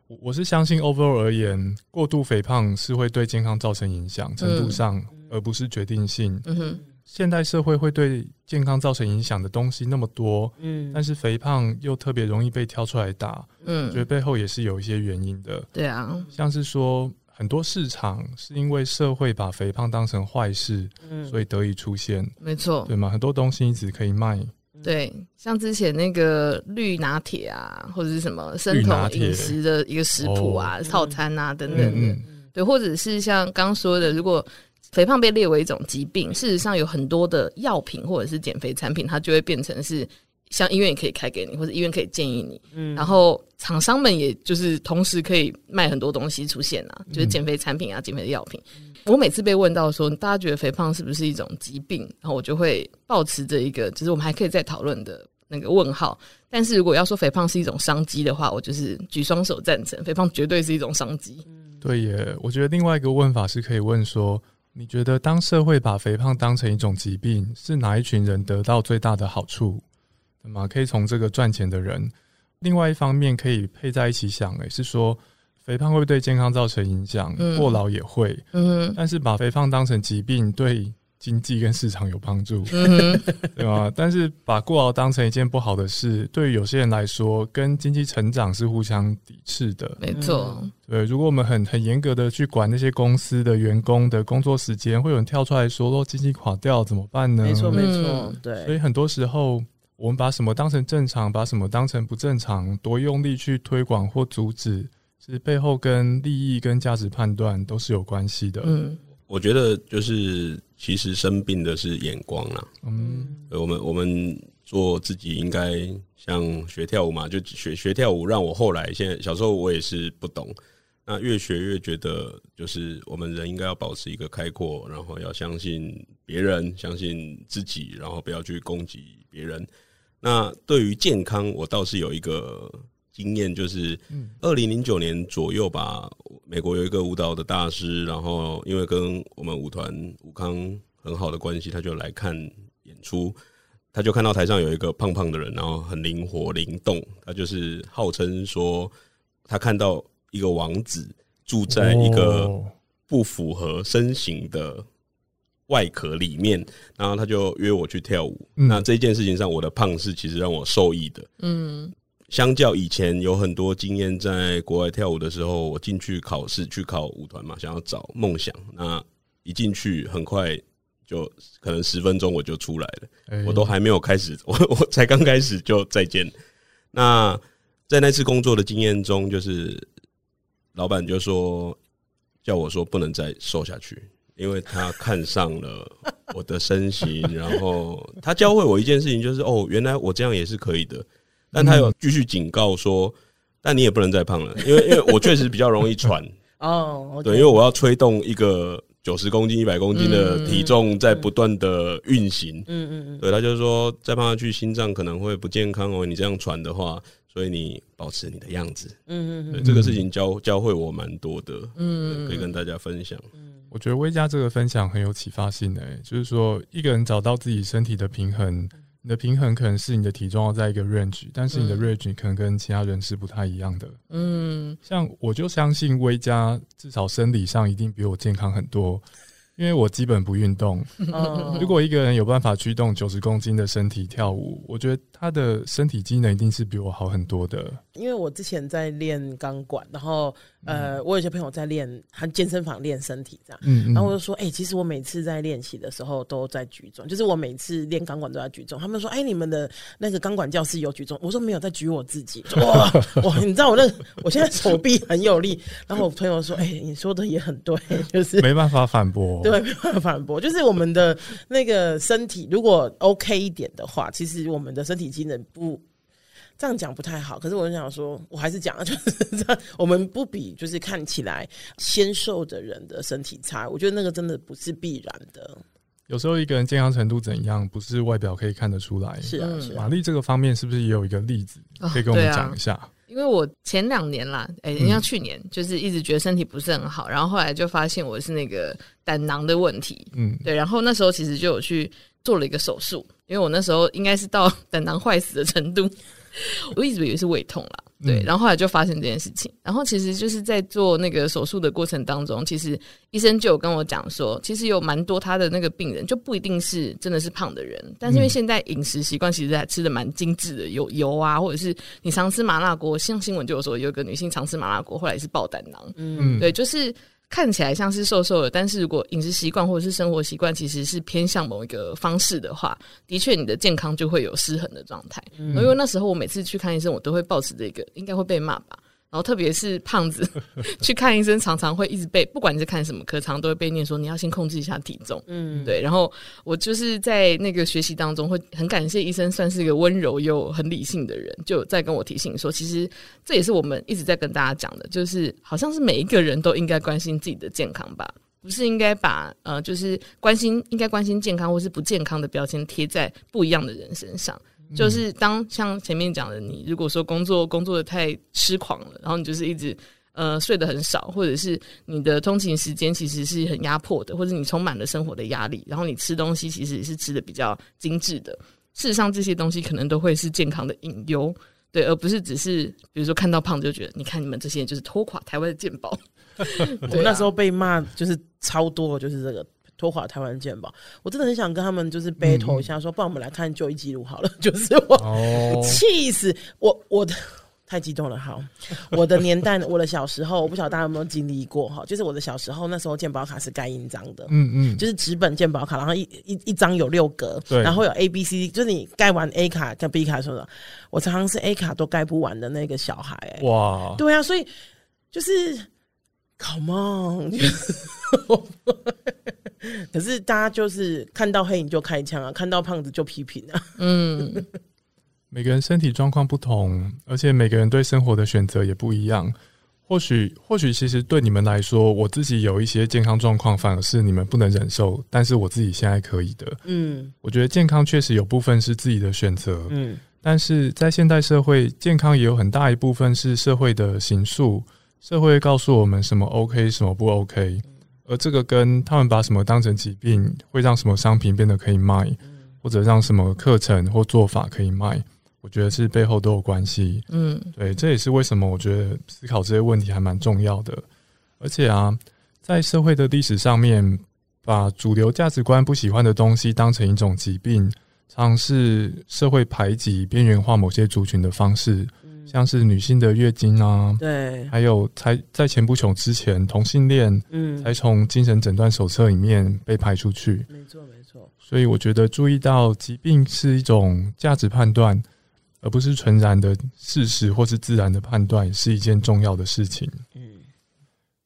S1: 我我是相信 overall 而言，过度肥胖是会对健康造成影响，程度上，而不是决定性。
S4: 嗯哼，
S1: 现代社会会对健康造成影响的东西那么多，
S3: 嗯。
S1: 但是肥胖又特别容易被挑出来打，嗯。觉得
S4: 嗯，
S1: 背后也是有一些原因的。
S4: 对啊，
S1: 像是说，很多市场是因为社会把肥胖当成坏事，
S3: 嗯。
S1: 所以得以出现，
S4: 没错，
S1: 对吗？很多东西一直可以卖，
S4: 对，像之前那个绿拿铁啊，或者是什么生酮饮食的一个食谱啊、套餐啊等等的，
S1: 嗯
S4: 对，或者是像刚刚说的，如果肥胖被列为一种疾病，事实上有很多的药品或者是减肥产品，它就会变成是像医院也可以开给你，或者医院可以建议你。嗯，然后厂商们也就是同时可以卖很多东西出现啊，就是减肥产品啊、减肥的药品。我每次被问到说大家觉得肥胖是不是一种疾病，然后我就会保持着一个，就是我们还可以再讨论的那个问号。但是如果要说肥胖是一种商机的话，我就是举双手赞成，肥胖绝对是一种商机。
S1: 对耶，我觉得另外一个问法是可以问说，你觉得当社会把肥胖当成一种疾病，是哪一群人得到最大的好处？那么可以从这个赚钱的人，另外一方面可以配在一起想，诶，是说肥胖会对健康造成影响，过劳也会，嗯，但是把肥胖当成疾病对。经济跟市场有帮助，对吧？但是把过劳当成一件不好的事，对于有些人来说，跟经济成长是互相抵制的。
S4: 没错，
S1: 对。如果我们很很严格的去管那些公司的员工的工作时间，会有人跳出来说：“哦经济垮掉怎么办呢？”
S3: 没错，没错，对。
S1: 所以很多时候，我们把什么当成正常，把什么当成不正常，多用力去推广或阻止，其实背后跟利益跟价值判断都是有关系的。嗯。
S2: 我觉得就是，其实生病的是眼光啦。嗯，我们我们做自己应该像学跳舞嘛，就学学跳舞，让我后来现在小时候我也是不懂，那越学越觉得，就是我们人应该要保持一个开阔，然后要相信别人，相信自己，然后不要去攻击别人。那对于健康，我倒是有一个。经验就是，二零零九年左右吧，美国有一个舞蹈的大师，然后因为跟我们舞团武康很好的关系，他就来看演出，他就看到台上有一个胖胖的人，然后很灵活灵动，他就是号称说他看到一个王子住在一个不符合身形的外壳里面，然后他就约我去跳舞。那这件事情上，我的胖是其实让我受益的。嗯。相较以前有很多经验，在国外跳舞的时候，我进去考试去考舞团嘛，想要找梦想。那一进去，很快就可能十分钟我就出来了，我都还没有开始，我我才刚开始就再见。那在那次工作的经验中，就是老板就说叫我说不能再瘦下去，因为他看上了我的身形，然后他教会我一件事情，就是哦，原来我这样也是可以的。但他有继续警告说，但你也不能再胖了，因为因为 我确实比较容易喘。哦，对，因为我要吹动一个九十公斤、一百公斤的体重在不断的运行，嗯嗯嗯，对他就是说再胖下去心脏可能会不健康哦，你这样喘的话，所以你保持你的样子，嗯嗯嗯，这个事情教教会我蛮多的，嗯，可以跟大家分享。
S1: 我觉得威嘉这个分享很有启发性的，就是说一个人找到自己身体的平衡。你的平衡可能是你的体重要在一个 range，但是你的 range 可能跟其他人是不太一样的。嗯，像我就相信威加至少生理上一定比我健康很多。因为我基本不运动，如果一个人有办法驱动九十公斤的身体跳舞，我觉得他的身体机能一定是比我好很多的。
S3: 因为我之前在练钢管，然后呃，我有些朋友在练，他健身房练身体这样，然后我就说，哎，其实我每次在练习的时候都在举重，就是我每次练钢管都在举重。他们说，哎，你们的那个钢管教室有举重？我说没有，在举我自己。哇哇，你知道我那我现在手臂很有力。然后我朋友说，哎，你说的也很对，就是
S1: 没办法反驳。
S3: 对，没办法反驳。就是我们的那个身体，如果 OK 一点的话，其实我们的身体机能不这样讲不太好。可是我就想说，我还是讲，就是这样，我们不比就是看起来纤瘦的人的身体差。我觉得那个真的不是必然的。
S1: 有时候一个人健康程度怎样，不是外表可以看得出来。
S3: 是啊，是啊
S1: 玛丽这个方面是不是也有一个例子可以跟我们讲一下？
S4: 因为我前两年啦，哎，人家去年就是一直觉得身体不是很好，然后后来就发现我是那个胆囊的问题，嗯，对，然后那时候其实就有去做了一个手术，因为我那时候应该是到胆囊坏死的程度，我一直以为是胃痛啦。对，然后后来就发生这件事情。然后其实就是在做那个手术的过程当中，其实医生就有跟我讲说，其实有蛮多他的那个病人就不一定是真的是胖的人，但是因为现在饮食习惯其实还吃的蛮精致的，有油啊，或者是你常吃麻辣锅，像新闻就有说有个女性常吃麻辣锅，后来是爆胆囊。嗯，对，就是。看起来像是瘦瘦的，但是如果饮食习惯或者是生活习惯其实是偏向某一个方式的话，的确你的健康就会有失衡的状态。因为那时候我每次去看医生，我都会抱持这个应该会被骂吧，后特别是胖子 去看医生，常常会一直被，不管你是看什么科，常常都会被念说你要先控制一下体重。嗯，对。然后我就是在那个学习当中，会很感谢医生，算是一个温柔又很理性的人，就在跟我提醒说，其实这也是我们一直在跟大家讲的，就是好像是每一个人都应该关心自己的健康吧。不是应该把呃，就是关心应该关心健康或是不健康的标签贴在不一样的人身上。就是当像前面讲的，你如果说工作工作的太痴狂了，然后你就是一直呃睡得很少，或者是你的通勤时间其实是很压迫的，或者你充满了生活的压力，然后你吃东西其实是吃的比较精致的。事实上，这些东西可能都会是健康的隐忧，对，而不是只是比如说看到胖子就觉得，你看你们这些人就是拖垮台湾的健保。
S3: 我那时候被骂就是超多，就是这个拖垮台湾健保。我真的很想跟他们就是 battle 一下，说不然我们来看就医记录好了。就是我气死我，我的太激动了。好，我的年代，我的小时候，我不晓得大家有没有经历过哈。就是我的小时候，那时候健保卡是盖印章的，嗯嗯，就是纸本健保卡，然后一一一张有六格，然后有 A B C，就是你盖完 A 卡跟 B 卡什么的，我常常是 A 卡都盖不完的那个小孩。哇，对啊，所以就是。Come on！可是大家就是看到黑影就开枪啊，看到胖子就批评啊。嗯，
S1: 每个人身体状况不同，而且每个人对生活的选择也不一样。或许，或许其实对你们来说，我自己有一些健康状况，反而是你们不能忍受，但是我自己现在可以的。嗯，我觉得健康确实有部分是自己的选择。嗯，但是在现代社会，健康也有很大一部分是社会的形塑。社会告诉我们什么 OK，什么不 OK，而这个跟他们把什么当成疾病，会让什么商品变得可以卖，或者让什么课程或做法可以卖，我觉得是背后都有关系。嗯，对，这也是为什么我觉得思考这些问题还蛮重要的。而且啊，在社会的历史上面，把主流价值观不喜欢的东西当成一种疾病，尝试社会排挤、边缘化某些族群的方式。像是女性的月经啊，
S3: 对，
S1: 还有才在前不久之前，同性恋，嗯，才从精神诊断手册里面被排出去。
S3: 没错，没错。
S1: 所以我觉得注意到疾病是一种价值判断，而不是纯然的事实或是自然的判断，是一件重要的事情。嗯，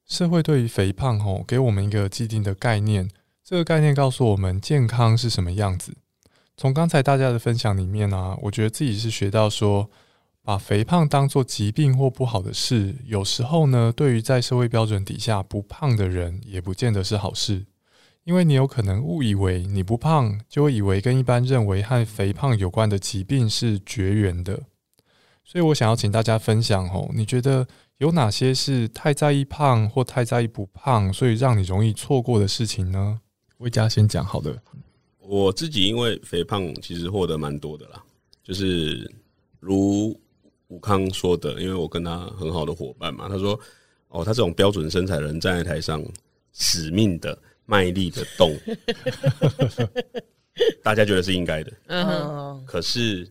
S1: 社会对于肥胖吼给我们一个既定的概念，这个概念告诉我们健康是什么样子。从刚才大家的分享里面呢，我觉得自己是学到说。把肥胖当做疾病或不好的事，有时候呢，对于在社会标准底下不胖的人，也不见得是好事，因为你有可能误以为你不胖，就会以为跟一般认为和肥胖有关的疾病是绝缘的。所以我想要请大家分享哦，你觉得有哪些是太在意胖或太在意不胖，所以让你容易错过的事情呢？魏佳先讲好的，
S2: 我自己因为肥胖，其实获得蛮多的啦，就是如。武康说的，因为我跟他很好的伙伴嘛，他说：“哦，他这种标准身材的人站在台上，使命的、卖力的动，大家觉得是应该的。嗯，可是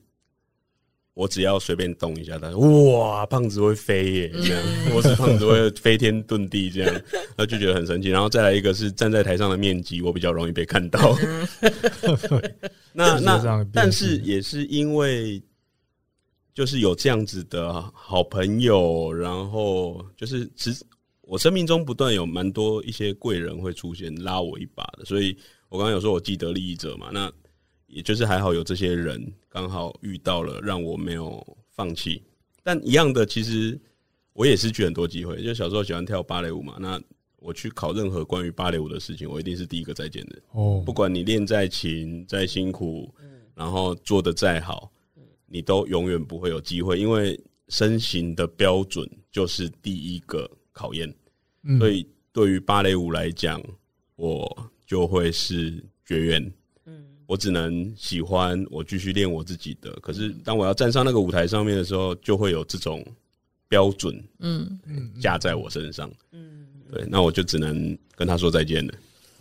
S2: 我只要随便动一下，他说：哇，胖子会飞耶！这样，我是胖子会飞天遁地，这样，他就觉得很神奇。然后再来一个是站在台上的面积，我比较容易被看到。那那，但是也是因为。”就是有这样子的好朋友，然后就是其实我生命中不断有蛮多一些贵人会出现拉我一把的，所以我刚刚有说我既得利益者嘛，那也就是还好有这些人刚好遇到了，让我没有放弃。但一样的，其实我也失去很多机会。就小时候喜欢跳芭蕾舞嘛，那我去考任何关于芭蕾舞的事情，我一定是第一个再见的。哦，不管你练再勤再辛苦，然后做的再好。你都永远不会有机会，因为身形的标准就是第一个考验。所以对于芭蕾舞来讲，我就会是绝缘。嗯，我只能喜欢，我继续练我自己的。可是当我要站上那个舞台上面的时候，就会有这种标准，嗯嗯，加在我身上。嗯，对，那我就只能跟他说再见了。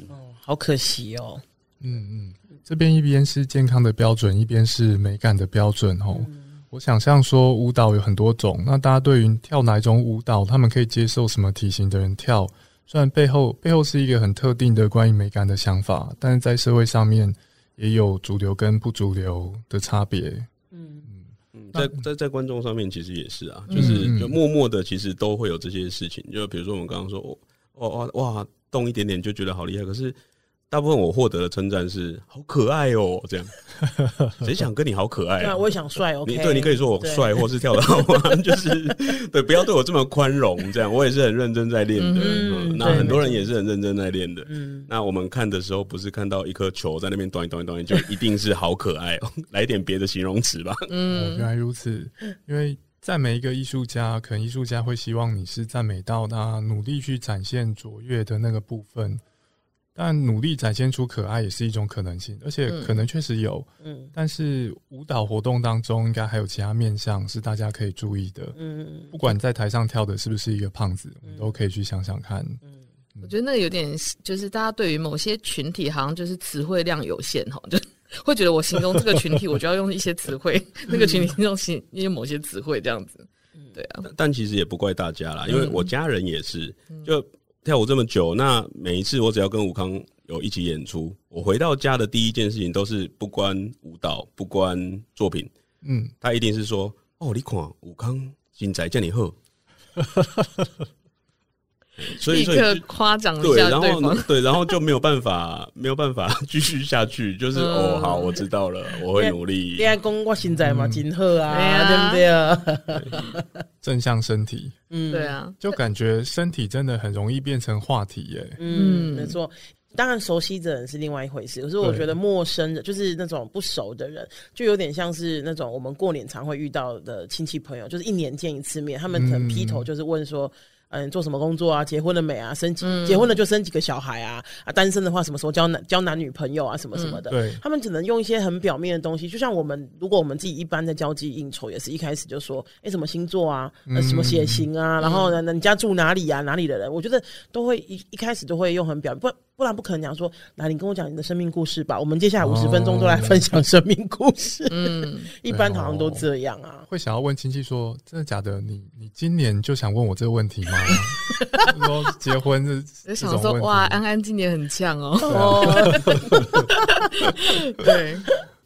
S3: 哦，好可惜哦。
S1: 嗯嗯。这边一边是健康的标准，一边是美感的标准。哦，我想象说舞蹈有很多种，那大家对于跳哪一种舞蹈，他们可以接受什么体型的人跳？虽然背后背后是一个很特定的关于美感的想法，但是在社会上面也有主流跟不主流的差别。嗯
S2: 嗯在在在观众上面其实也是啊，就是
S1: 嗯
S2: 就默默的，其实都会有这些事情。就比如说我们刚刚说，哦哦哇哇动一点点就觉得好厉害，可是大部分我获得的称赞是好可爱哦，这样 谁想跟你好可爱
S3: 对？我也想帅，OK？
S2: 你对你可以说我
S3: 对
S2: 帅，或是跳得好啊，就是 对，不要对我这么宽容，这样我也是很认真在练的。
S3: 嗯
S2: 嗯，那很多人也是很认真在练的。
S3: 嗯，
S2: 那我们看的时候，不是看到一颗球在那边端一端一端，就一定是好可爱哦，来点别的形容词吧。
S1: 哦，
S4: 嗯
S1: 原来如此。因为赞美一个艺术家，可能艺术家会希望你是赞美到他努力去展现卓越的那个部分，但努力展现出可爱也是一种可能性，而且
S4: 嗯
S1: 可能确实有。
S3: 嗯
S1: 但是舞蹈活动当中，应该还有其他面向是大家可以注意的。
S3: 嗯
S1: 不管在台上跳的是不是一个胖子，我们都可以去想想看。
S3: 嗯
S4: 我觉得那个有点就是大家对于某些群体好像就是词汇量有限哈，就会觉得我形容这个群体，我就要用一些词汇，那个群体用形用某些词汇这样子。对啊，
S2: 但但其实也不怪大家啦，因为我家人也是，就跳舞这么久，那每一次我只要跟武康有一起演出，我回到家的第一件事情都是不关舞蹈，不关作品，
S1: 嗯，
S2: 他一定是说：“哦，你看武康现在叫你喝。”所以，
S4: 立
S2: 所以
S4: 刻夸奖一
S2: 对，
S4: 下
S2: 然后
S4: 对方。
S2: 对，然后就没有办法，没有办法继续下去，就是、
S4: 嗯
S2: 哦，好，我知道了，我会努力
S3: 恋。爱公我现在嘛，
S1: 嗯
S3: 金鹤
S4: 对
S3: 啊，
S4: 啊
S3: 对不对啊？
S1: 正向身体，
S3: 嗯，
S4: 对，啊，
S1: 就感觉身体真的很容易变成话题耶。
S3: 嗯，
S4: 嗯
S3: 没错。当然，熟悉的人是另外一回事。可是我
S1: 对
S3: 觉得陌生的，就是那种不熟的人，就有点像是那种我们过年常会遇到的亲戚朋友，就是一年见一次面，他们可能劈头就是问说。嗯，做什么工作啊？结婚了没啊？生几、
S4: 嗯
S3: 结婚了就生几个小孩啊？啊，单身的话什么时候交男交男女朋友啊？什么什么的。
S1: 对，
S3: 他们只能用一些很表面的东西，就像我们，如果我们自己一般的交际应酬，也是一开始就说，哎、什么星座啊，呃，什么血型啊，然后呢，那你家住哪里啊，哪里的人，我觉得都会一一开始都会用很表，不不然不可能讲说，来，你跟我讲你的生命故事吧，我们接下来五十分钟都来分享生命故事，
S4: 嗯，
S3: 一般好像都这样啊。
S1: 会想要问亲戚说：“真的假的？你你今年就想问我这个问题吗？” 说结婚是
S4: 就想说哇，安安今年很呛哦。
S3: 哦，
S4: 对，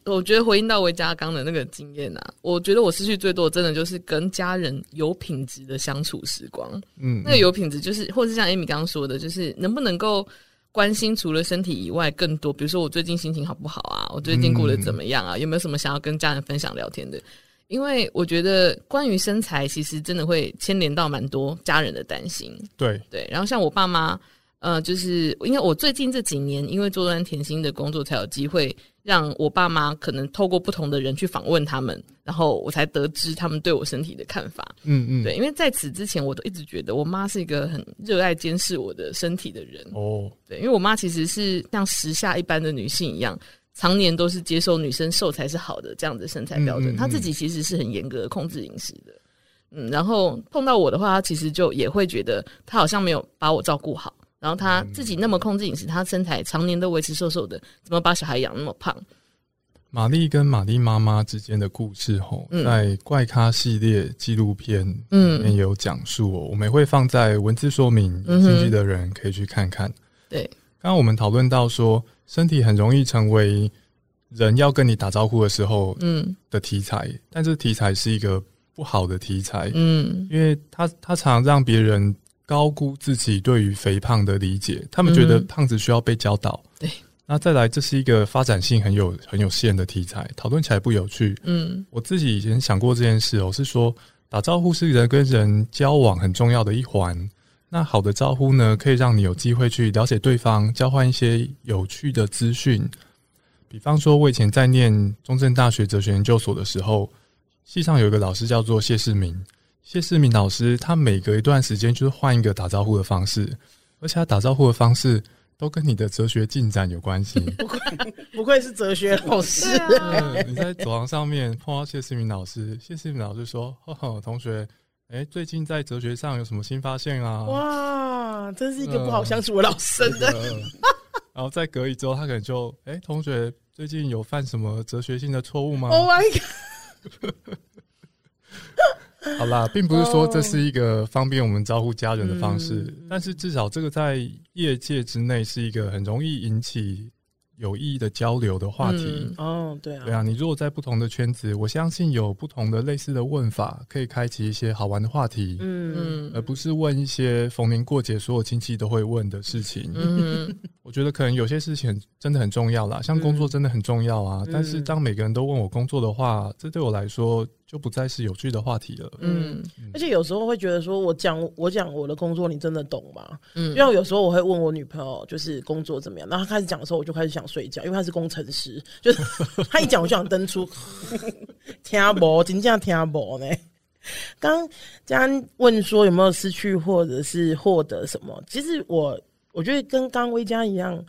S4: 我觉得回应到维嘉刚的那个经验啊，我觉得我失去最多的真的就是跟家人有品质的相处时光。
S1: 嗯，
S4: 那个有品质，就是或是像 Amy 刚刚说的，就是能不能够关心除了身体以外更多，比如说我最近心情好不好啊，我最近过得怎么样啊，有没有什么想要跟家人分享聊天的？因为我觉得关于身材，其实真的会牵连到蛮多家人的担心。
S1: 对，
S4: 对，然后像我爸妈，呃，就是因为我最近这几年因为做端甜心的工作，才有机会让我爸妈可能透过不同的人去访问他们，然后我才得知他们对我身体的看法。
S1: 嗯嗯，
S4: 对，因为在此之前，我都一直觉得我妈是一个很热爱监视我的身体的人。
S1: 哦，
S4: 对，因为我妈其实是像时下一般的女性一样，常年都是接受女生瘦才是好的这样子的身材标准。
S1: 嗯嗯嗯
S4: 她自己其实是很严格的控制饮食的。嗯，然后碰到我的话，她其实就也会觉得她好像没有把我照顾好。然后她自己那么控制饮食，她身材常年都维持瘦瘦的，怎么把小孩养那么胖？
S1: 玛丽跟玛丽妈妈之间的故事，吼，
S4: 嗯
S1: 在怪咖系列纪录片里
S4: 嗯
S1: 面有讲述哦，我们也会放在文字说明，有兴趣的人可以去看看。
S4: 对，
S1: 刚刚我们讨论到说，身体很容易成为人要跟你打招呼的时候
S4: 嗯
S1: 的题材，但这题材是一个不好的题材，
S4: 嗯
S1: 因为他他常让别人高估自己对于肥胖的理解，他们觉得
S4: 嗯
S1: 胖子需要被教导。
S4: 对，
S1: 那再来，这是一个发展性很有很有限的题材，讨论起来不有趣。
S4: 嗯
S1: 我自己以前想过这件事我，是说打招呼是人跟人交往很重要的一环。那好的招呼呢，可以让你有机会去了解对方，交换一些有趣的资讯。比方说，我以前在念中正大学哲学研究所的时候，系上有一个老师叫做谢世明。谢世明老师，他每隔一段时间就是换一个打招呼的方式，而且他打招呼的方式都跟你的哲学进展有关系。
S3: 不愧不愧是哲学老师，
S1: 你在走廊上面碰到谢世明老师，谢世明老师说：“呵呵，同学，哎、最近在哲学上有什么新发现啊？”
S3: 哇，真是一个不好相处的老师。
S1: 然后再隔一周，他可能就：“哎、同学，最近有犯什么哲学性的错误吗？”
S3: Oh my god！
S1: 好啦，并不是说这是一个方便我们招呼家人的方式，
S3: 嗯
S1: 但是至少这个在业界之内是一个很容易引起有意义的交流的话题。
S4: 嗯
S3: 哦，对啊，
S1: 对啊，你如果在不同的圈子，我相信有不同的类似的问法，可以开启一些好玩的话题，
S3: 嗯
S4: 嗯
S1: 而不是问一些逢年过节所有亲戚都会问的事情。
S4: 嗯
S1: 我觉得可能有些事情真的很重要啦，像工作真的很重要啊。
S3: 嗯
S1: 但是当每个人都问我工作的话，这对我来说就不再是有趣的话题了。
S4: 嗯
S3: 而且有时候会觉得说，我讲我讲我的工作，你真的懂吗？
S4: 嗯
S3: 因为有时候我会问我女朋友，就是工作怎么样，然后她开始讲的时候，我就开始想睡觉，因为她是工程师，就是 她一讲我就想登出，听不，真正听不呢。刚刚安问说有没有失去或者是获得什么？其实我我觉得跟刚刚薇佳一样，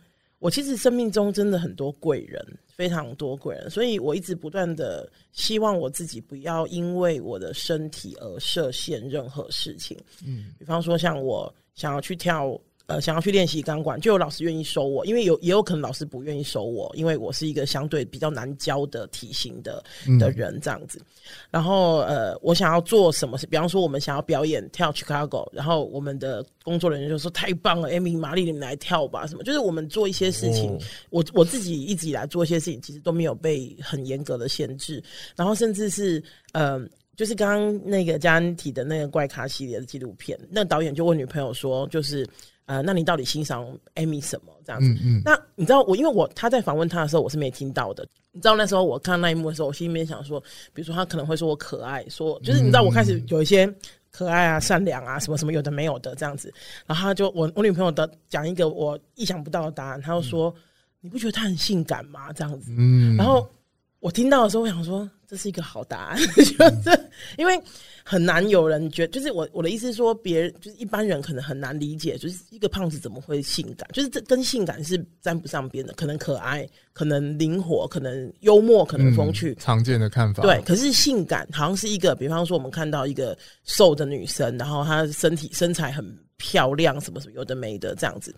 S3: 我其实生命中真的很多贵人，非常多贵人，所以我一直不断的希望我自己不要因为我的身体而设限任何事情。
S1: 嗯，
S3: 比方说像我想要去跳。呃，想要去练习钢管，就有老师愿意收我，因为有也有可能老师不愿意收我，因为我是一个相对比较难教的体型的
S1: 嗯
S3: 的人这样子。然后呃，我想要做什么事，比方说我们想要表演跳 Chicago，然后我们的工作人员就说太棒了，Amy、玛丽你们来跳吧，什么就是我们做一些事情，
S1: 哦
S3: 我我自己一直以来做一些事情，其实都没有被很严格的限制，然后甚至是呃。就是刚刚那个嘉恩提的那个怪咖系列的纪录片，那导演就问女朋友说，就是呃，那你到底欣赏 Amy 什么这样子？
S1: 嗯嗯，
S3: 那你知道我，因为我他在访问他的时候，我是没听到的。你知道那时候我看那一幕的时候，我心里面想说，比如说他可能会说我可爱，说就是你知道我开始有一些可爱啊、善良啊什么什么有的没有的这样子。然后他就我我女朋友的讲一个我意想不到的答案，他就说、你不觉得他很性感吗？这样子。
S1: 嗯，
S3: 然后我听到的时候，我想说这是一个好答案，就是因为很难有人觉就是我我的意思是说，别人就是一般人可能很难理解，就是一个胖子怎么会性感，就是这跟性感是沾不上边的，可能可爱，可能灵活，可能幽默，可能风趣。
S1: 嗯常见的看法，
S3: 对，可是性感好像是一个，比方说我们看到一个瘦的女生，然后她身体身材很漂亮，什么什么有的没的这样子。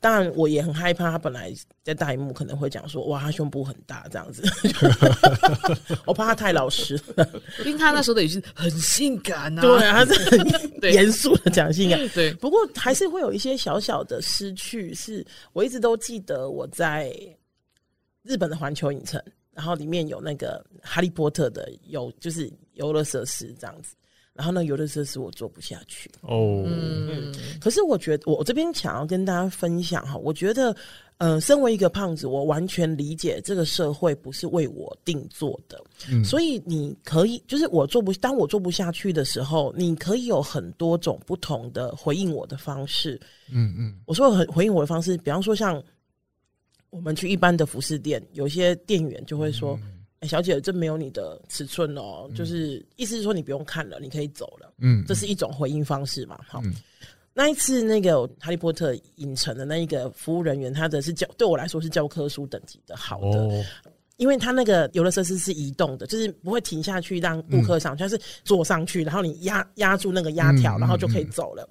S3: 当然，我也很害怕，他本来在大荧幕可能会讲说，哇，他胸部很大这样子，我怕他太老实了。
S4: 因为他那时候的语气很性感啊、
S3: 对啊，他是很严肃的讲性感。
S4: 对，
S3: 不过还是会有一些小小的失去，是我一直都记得我在日本的环球影城，然后里面有那个哈利波特的游，就是游乐设施这样子。然后呢，有的时候是我做不下去，
S1: 哦，
S4: 嗯。
S3: 可是我觉得我这边想要跟大家分享哈，我觉得，呃，身为一个胖子，我完全理解这个社会不是为我定做的，
S1: 嗯。
S3: 所以你可以，就是我做不，当我做不下去的时候，你可以有很多种不同的回应我的方式。
S1: 嗯嗯。
S3: 我说很回应我的方式，比方说像我们去一般的服饰店，有些店员就会说：“哎、小姐，这没有你的尺寸哦。就是意思是说你不用看了，你可以走了。
S1: 嗯，
S3: 这是一种回应方式嘛？好，
S1: 嗯
S3: 那一次那个哈利波特影城的那一个服务人员，他的是教对我来说是教科书等级的好的，
S1: 哦，
S3: 因为他那个游乐设施是移动的，就是不会停下去让顾客上去，它是坐上去，然后你压压住那个压条，
S1: 嗯
S3: 然后就可以走了。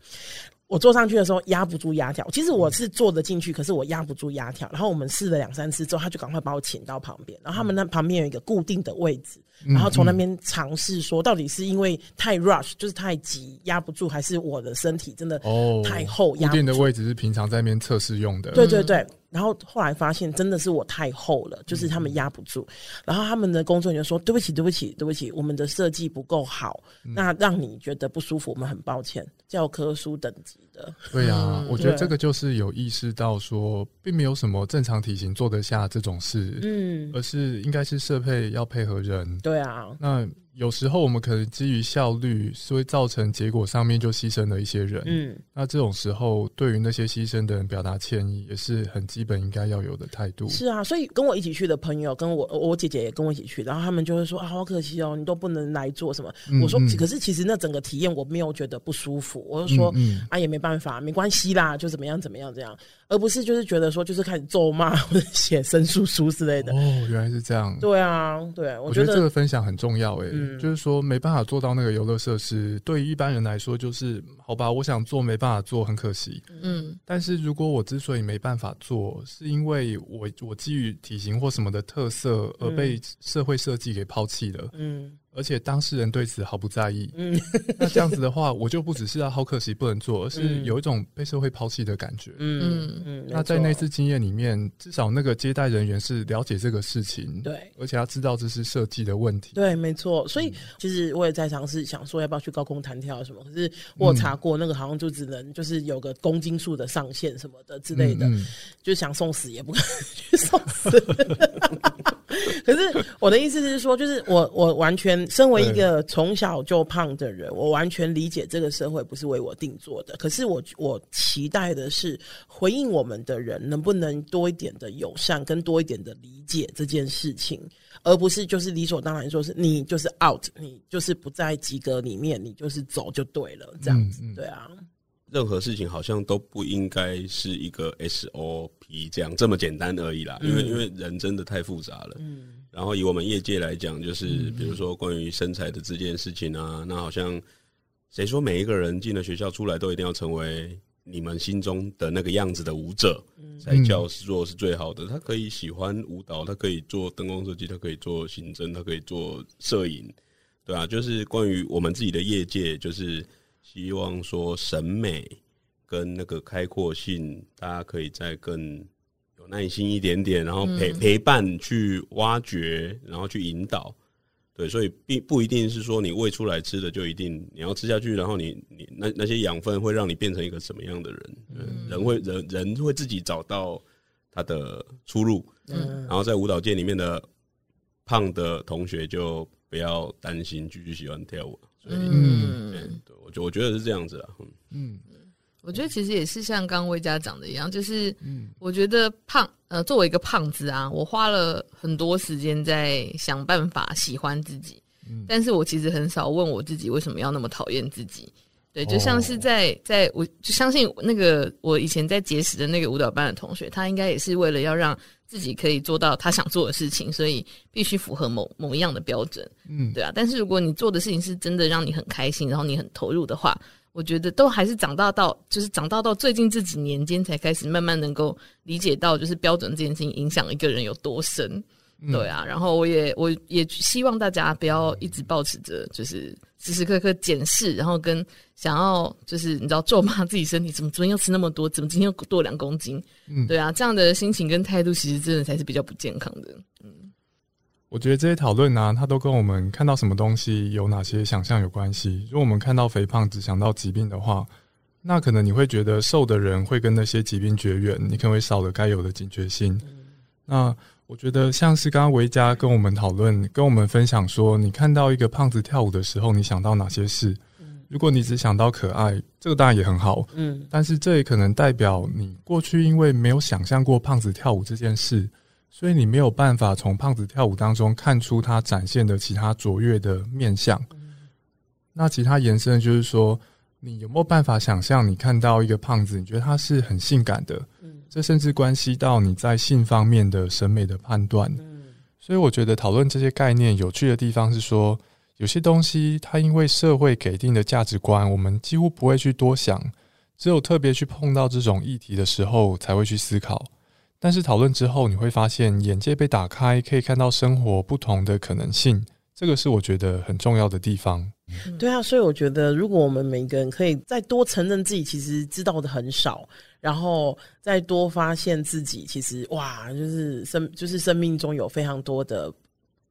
S3: 我坐上去的时候压不住压条，其实我是坐得进去，可是我压不住压条。然后我们试了两三次之后，他就赶快把我请到旁边，然后他们那旁边有一个固定的位置，然后从那边尝试说，到底是因为太 rush，就是太急压不住，还是我的身体真的
S1: 哦，
S3: 太厚压
S1: 固
S3: 不住？
S1: 定的位置是平常在那边测试用的，
S3: 对对对，然后后来发现真的是我太厚了，就是他们压不住。然后他们的工作人员说：“对不起，对不起，对不起，我们的设计不够好，那让你觉得不舒服，我们很抱歉。”教科书等级的，
S1: 对啊，
S4: 嗯
S1: 我觉得这个就是有意识到说，并没有什么正常体型做得下这种事，
S3: 嗯，
S1: 而是应该是设备要配合人。
S3: 对啊，
S1: 那有时候我们可能基于效率，是会造成结果上面就牺牲了一些人。
S3: 嗯，
S1: 那这种时候，对于那些牺牲的人表达歉意，也是很基本应该要有的态度。
S3: 是啊，所以跟我一起去的朋友，跟我我姐姐也跟我一起去，然后他们就会说啊，好可惜哦，你都不能来做什么。
S1: 嗯
S3: 我说，
S1: 嗯
S3: 可是其实那整个体验我没有觉得不舒服，我就说。
S1: 嗯
S3: 啊，也没办法，没关系啦，就怎么样怎么样这样，而不是就是觉得说就是开始咒骂或者写申诉书之类的。
S1: 哦，原来是这样。
S3: 对啊，对，我觉得
S1: 这个分享很重要诶、
S3: 嗯
S1: 就是说没办法做到那个游乐设施，对于一般人来说就是好吧，我想做没办法做，很可惜。
S4: 嗯
S1: 但是如果我之所以没办法做，是因为我我基于体型或什么的特色而被社会设计给抛弃了，
S3: 嗯
S1: 而且当事人对此毫不在意。嗯，那这样子的话，我就不只是要，好可惜不能做，而是有一种被社会抛弃的感觉。
S3: 嗯嗯，
S1: 那在那次经验里面，至少那个接待人员是了解这个事情，
S3: 对，
S1: 而且他知道这是设计的问题。
S3: 对，没错。所以其实我也在尝试想说要不要去高空弹跳什么，可是我查过那个好像就只能就是有个公斤数的上限什么的之类的，就想送死也不可能 去送死。可是我的意思是说，就是我我完全身为一个从小就胖的人，我完全理解这个社会不是为我定做的。可是我我期待的是回应我们的人能不能多一点的友善，跟多一点的理解这件事情，而不是就是理所当然说是你就是 out，你就是不在及格里面，你就是走就对了，这样子对啊。
S2: 任何事情好像都不应该是一个 SOP 这样这么简单而已啦，因为因为人真的太复杂了。嗯，然后以我们业界来讲，就是比如说关于身材的这件事情啊，那好像谁说每一个人进了学校出来都一定要成为你们心中的那个样子的舞者才叫做是最好的？他可以喜欢舞蹈，他可以做灯光设计，他可以做行政，他可以做摄影，对啊，就是关于我们自己的业界，就是。希望说审美跟那个开阔性，大家可以再更有耐心一点点，然后陪陪伴去挖掘，然后去引导。对，所以并不一定是说你喂出来吃的就一定你要吃下去，然后你你那那些养分会让你变成一个什么样的人？人会人人会自己找到他的出路。嗯，然后在舞蹈界里面的胖的同学就不要担心，继续喜欢跳舞。所以嗯，对，我觉我觉得是这样子啊。
S4: 嗯，我觉得其实也是像刚魏家讲的一样，就是，我觉得胖，呃，作为一个胖子啊，我花了很多时间在想办法喜欢自己，但是我其实很少问我自己为什么要那么讨厌自己。对，就像是在在，我就相信那个我以前在结识的那个舞蹈班的同学，他应该也是为了要让自己可以做到他想做的事情，所以必须符合某某一样的标准。嗯，对啊。但是如果你做的事情是真的让你很开心，然后你很投入的话，我觉得都还是长大到就是长大到最近这几年间才开始慢慢能够理解到，就是标准这件事情影响一个人有多深。对啊，然后我也我也希望大家不要一直保持着就是时时刻刻检视，然后跟想要就是你知道咒骂自己身体怎么昨天又吃那么多，怎么今天又多两公斤？嗯，对啊，这样的心情跟态度其实真的才是比较不健康的。嗯，
S1: 我觉得这些讨论呢，它都跟我们看到什么东西有哪些想象有关系。如果我们看到肥胖只想到疾病的话，那可能你会觉得瘦的人会跟那些疾病绝缘，你可能会少了该有的警觉性。那我觉得像是刚刚维嘉跟我们讨论，跟我们分享说，你看到一个胖子跳舞的时候，你想到哪些事？如果你只想到可爱，这个当然也很好。嗯，但是这也可能代表你过去因为没有想象过胖子跳舞这件事，所以你没有办法从胖子跳舞当中看出他展现的其他卓越的面相。那其他延伸就是说，你有没有办法想象，你看到一个胖子，你觉得他是很性感的？这甚至关系到你在性方面的审美的判断。嗯，所以我觉得讨论这些概念有趣的地方是说，有些东西它因为社会给定的价值观，我们几乎不会去多想，只有特别去碰到这种议题的时候才会去思考。但是讨论之后，你会发现眼界被打开，可以看到生活不同的可能性。这个是我觉得很重要的地方。
S3: 对啊，所以我觉得，如果我们每个人可以再多承认自己其实知道的很少，然后再多发现自己其实哇，就是生就是生命中有非常多的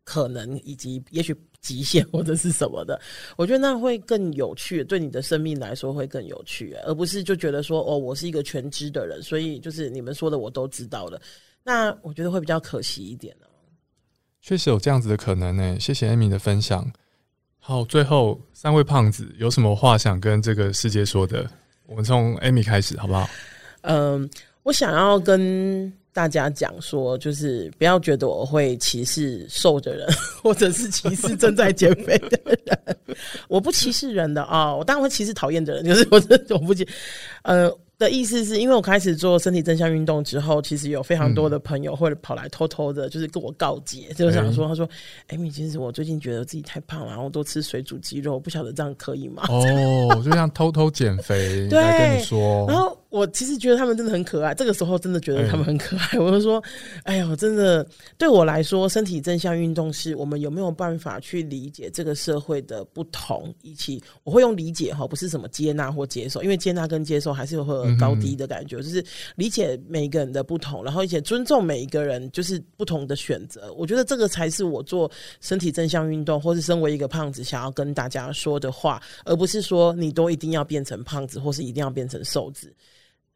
S3: 可能，以及也许极限或者是什么的，我觉得那会更有趣，对你的生命来说会更有趣，而不是就觉得说哦，我是一个全知的人，所以就是你们说的我都知道了，那我觉得会比较可惜一点呢。
S1: 确实有这样子的可能呢，谢谢艾米的分享。好，最后三位胖子有什么话想跟这个世界说的？我们从艾米开始，好不好？
S3: 嗯，我想要跟大家讲说，就是不要觉得我会歧视瘦的人，或者是歧视正在减肥的人。我不歧视人的啊，我当然会歧视讨厌的人，就是我这我不歧，呃。的意思是因为我开始做身体正向运动之后，其实有非常多的朋友会跑来偷偷的，就是跟我告诫，就是想说，他说：“艾米，其实我最近觉得自己太胖了，然后多吃水煮鸡肉，不晓得这样可以吗？”
S1: 哦，就像偷偷减肥，对，跟你说。
S3: 然后我其实觉得他们真的很可爱。这个时候真的觉得他们很可爱。我就说，哎呀，真的对我来说，身体正向运动是我们有没有办法去理解这个社会的不同，以及我会用理解哈，不是什么接纳或接受，因为接纳跟接受还是有高低的感觉，就是理解每一个人的不同，然后而且尊重每一个人就是不同的选择。我觉得这个才是我做身体正向运动，或是身为一个胖子想要跟大家说的话，而不是说你都一定要变成胖子，或是一定要变成瘦子。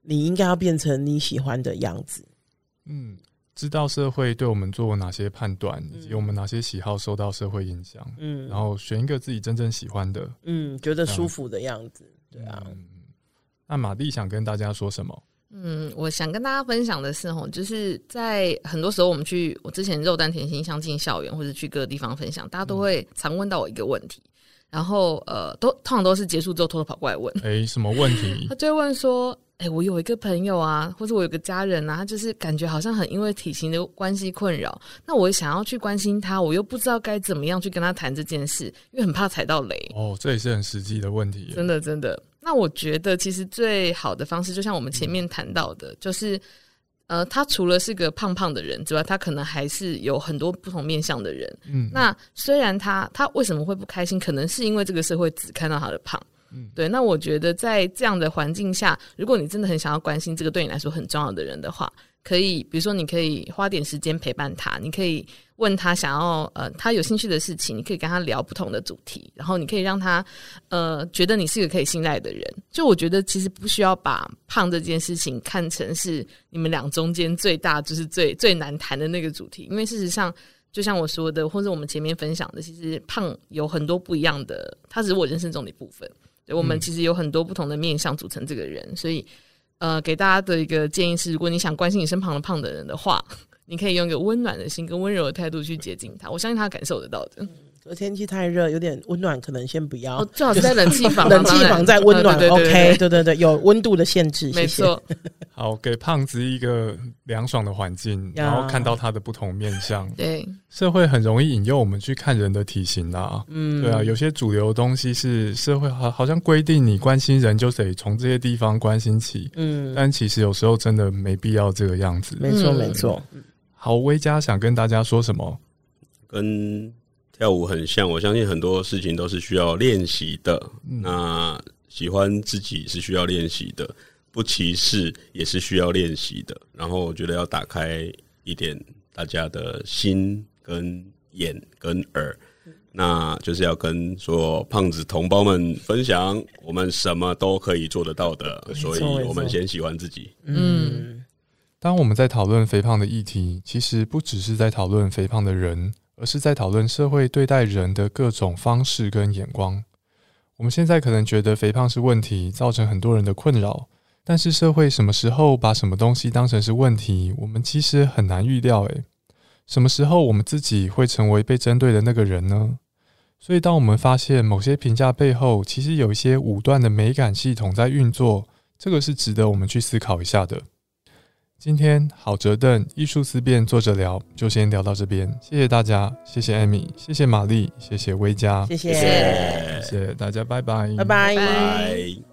S3: 你应该要变成你喜欢的样子。
S1: 嗯，知道社会对我们做哪些判断，以及我们哪些喜好受到社会影响。嗯，然后选一个自己真正喜欢的，
S3: 嗯，觉得舒服的样子。对啊。
S1: 那马丽想跟大家说什么？
S4: 嗯，我想跟大家分享的是，吼，就是在很多时候我们去，我之前肉蛋甜心相进校园或者去各个地方分享，大家都会常问到我一个问题。然后呃，都通常都是结束之后偷偷跑过来问，
S1: 哎，什么问题？
S4: 他就会问说，哎，我有一个朋友啊，或者我有个家人啊，他就是感觉好像很因为体型的关系困扰，那我想要去关心他，我又不知道该怎么样去跟他谈这件事，因为很怕踩到雷。
S1: 哦，这也是很实际的问题。
S4: 真的，真的。那我觉得其实最好的方式，就像我们前面谈到的，就是。呃，他除了是个胖胖的人之外，他可能还是有很多不同面相的人。嗯，那虽然他他为什么会不开心，可能是因为这个社会只看到他的胖。对。那我觉得在这样的环境下，如果你真的很想要关心这个对你来说很重要的人的话。可以，比如说，你可以花点时间陪伴他，你可以问他想要呃他有兴趣的事情，你可以跟他聊不同的主题，然后你可以让他呃觉得你是一个可以信赖的人。就我觉得其实不需要把胖这件事情看成是你们俩中间最大就是最最难谈的那个主题，因为事实上就像我说的，或者我们前面分享的，其实胖有很多不一样的，它只是我人生中的一部分。我们其实有很多不同的面相组成这个人，所以。呃，给大家的一个建议是，如果你想关心你身旁的胖的人的话，你可以用一个温暖的心跟温柔的态度去接近他，我相信他感受得到的。
S3: 天气太热，有点温暖，可能先不要。
S4: 最好是在冷气房，
S3: 冷气房在温暖。OK，对对对，有温度的限制。
S4: 没错。
S1: 好，给胖子一个凉爽的环境，然后看到他的不同面相。
S4: 对，
S1: 社会很容易引诱我们去看人的体型啊。嗯，对啊，有些主流东西是社会好好像规定你关心人就得从这些地方关心起。嗯，但其实有时候真的没必要这个样子。
S3: 没错，没错。
S1: 好，威嘉想跟大家说什么？
S2: 跟。跳舞很像，我相信很多事情都是需要练习的。那喜欢自己是需要练习的，不歧视也是需要练习的。然后我觉得要打开一点大家的心、跟眼、跟耳，那就是要跟说胖子同胞们分享，我们什么都可以做得到的。所以我们先喜欢自己。
S1: 嗯，当我们在讨论肥胖的议题，其实不只是在讨论肥胖的人。而是在讨论社会对待人的各种方式跟眼光。我们现在可能觉得肥胖是问题，造成很多人的困扰。但是社会什么时候把什么东西当成是问题，我们其实很难预料。诶，什么时候我们自己会成为被针对的那个人呢？所以，当我们发现某些评价背后其实有一些武断的美感系统在运作，这个是值得我们去思考一下的。今天好折凳艺术思辨作者聊就先聊到这边，谢谢大家，谢谢艾米，谢谢玛丽，谢谢薇嘉，
S3: 谢谢，
S1: 谢谢。大家，拜拜，
S3: 拜拜。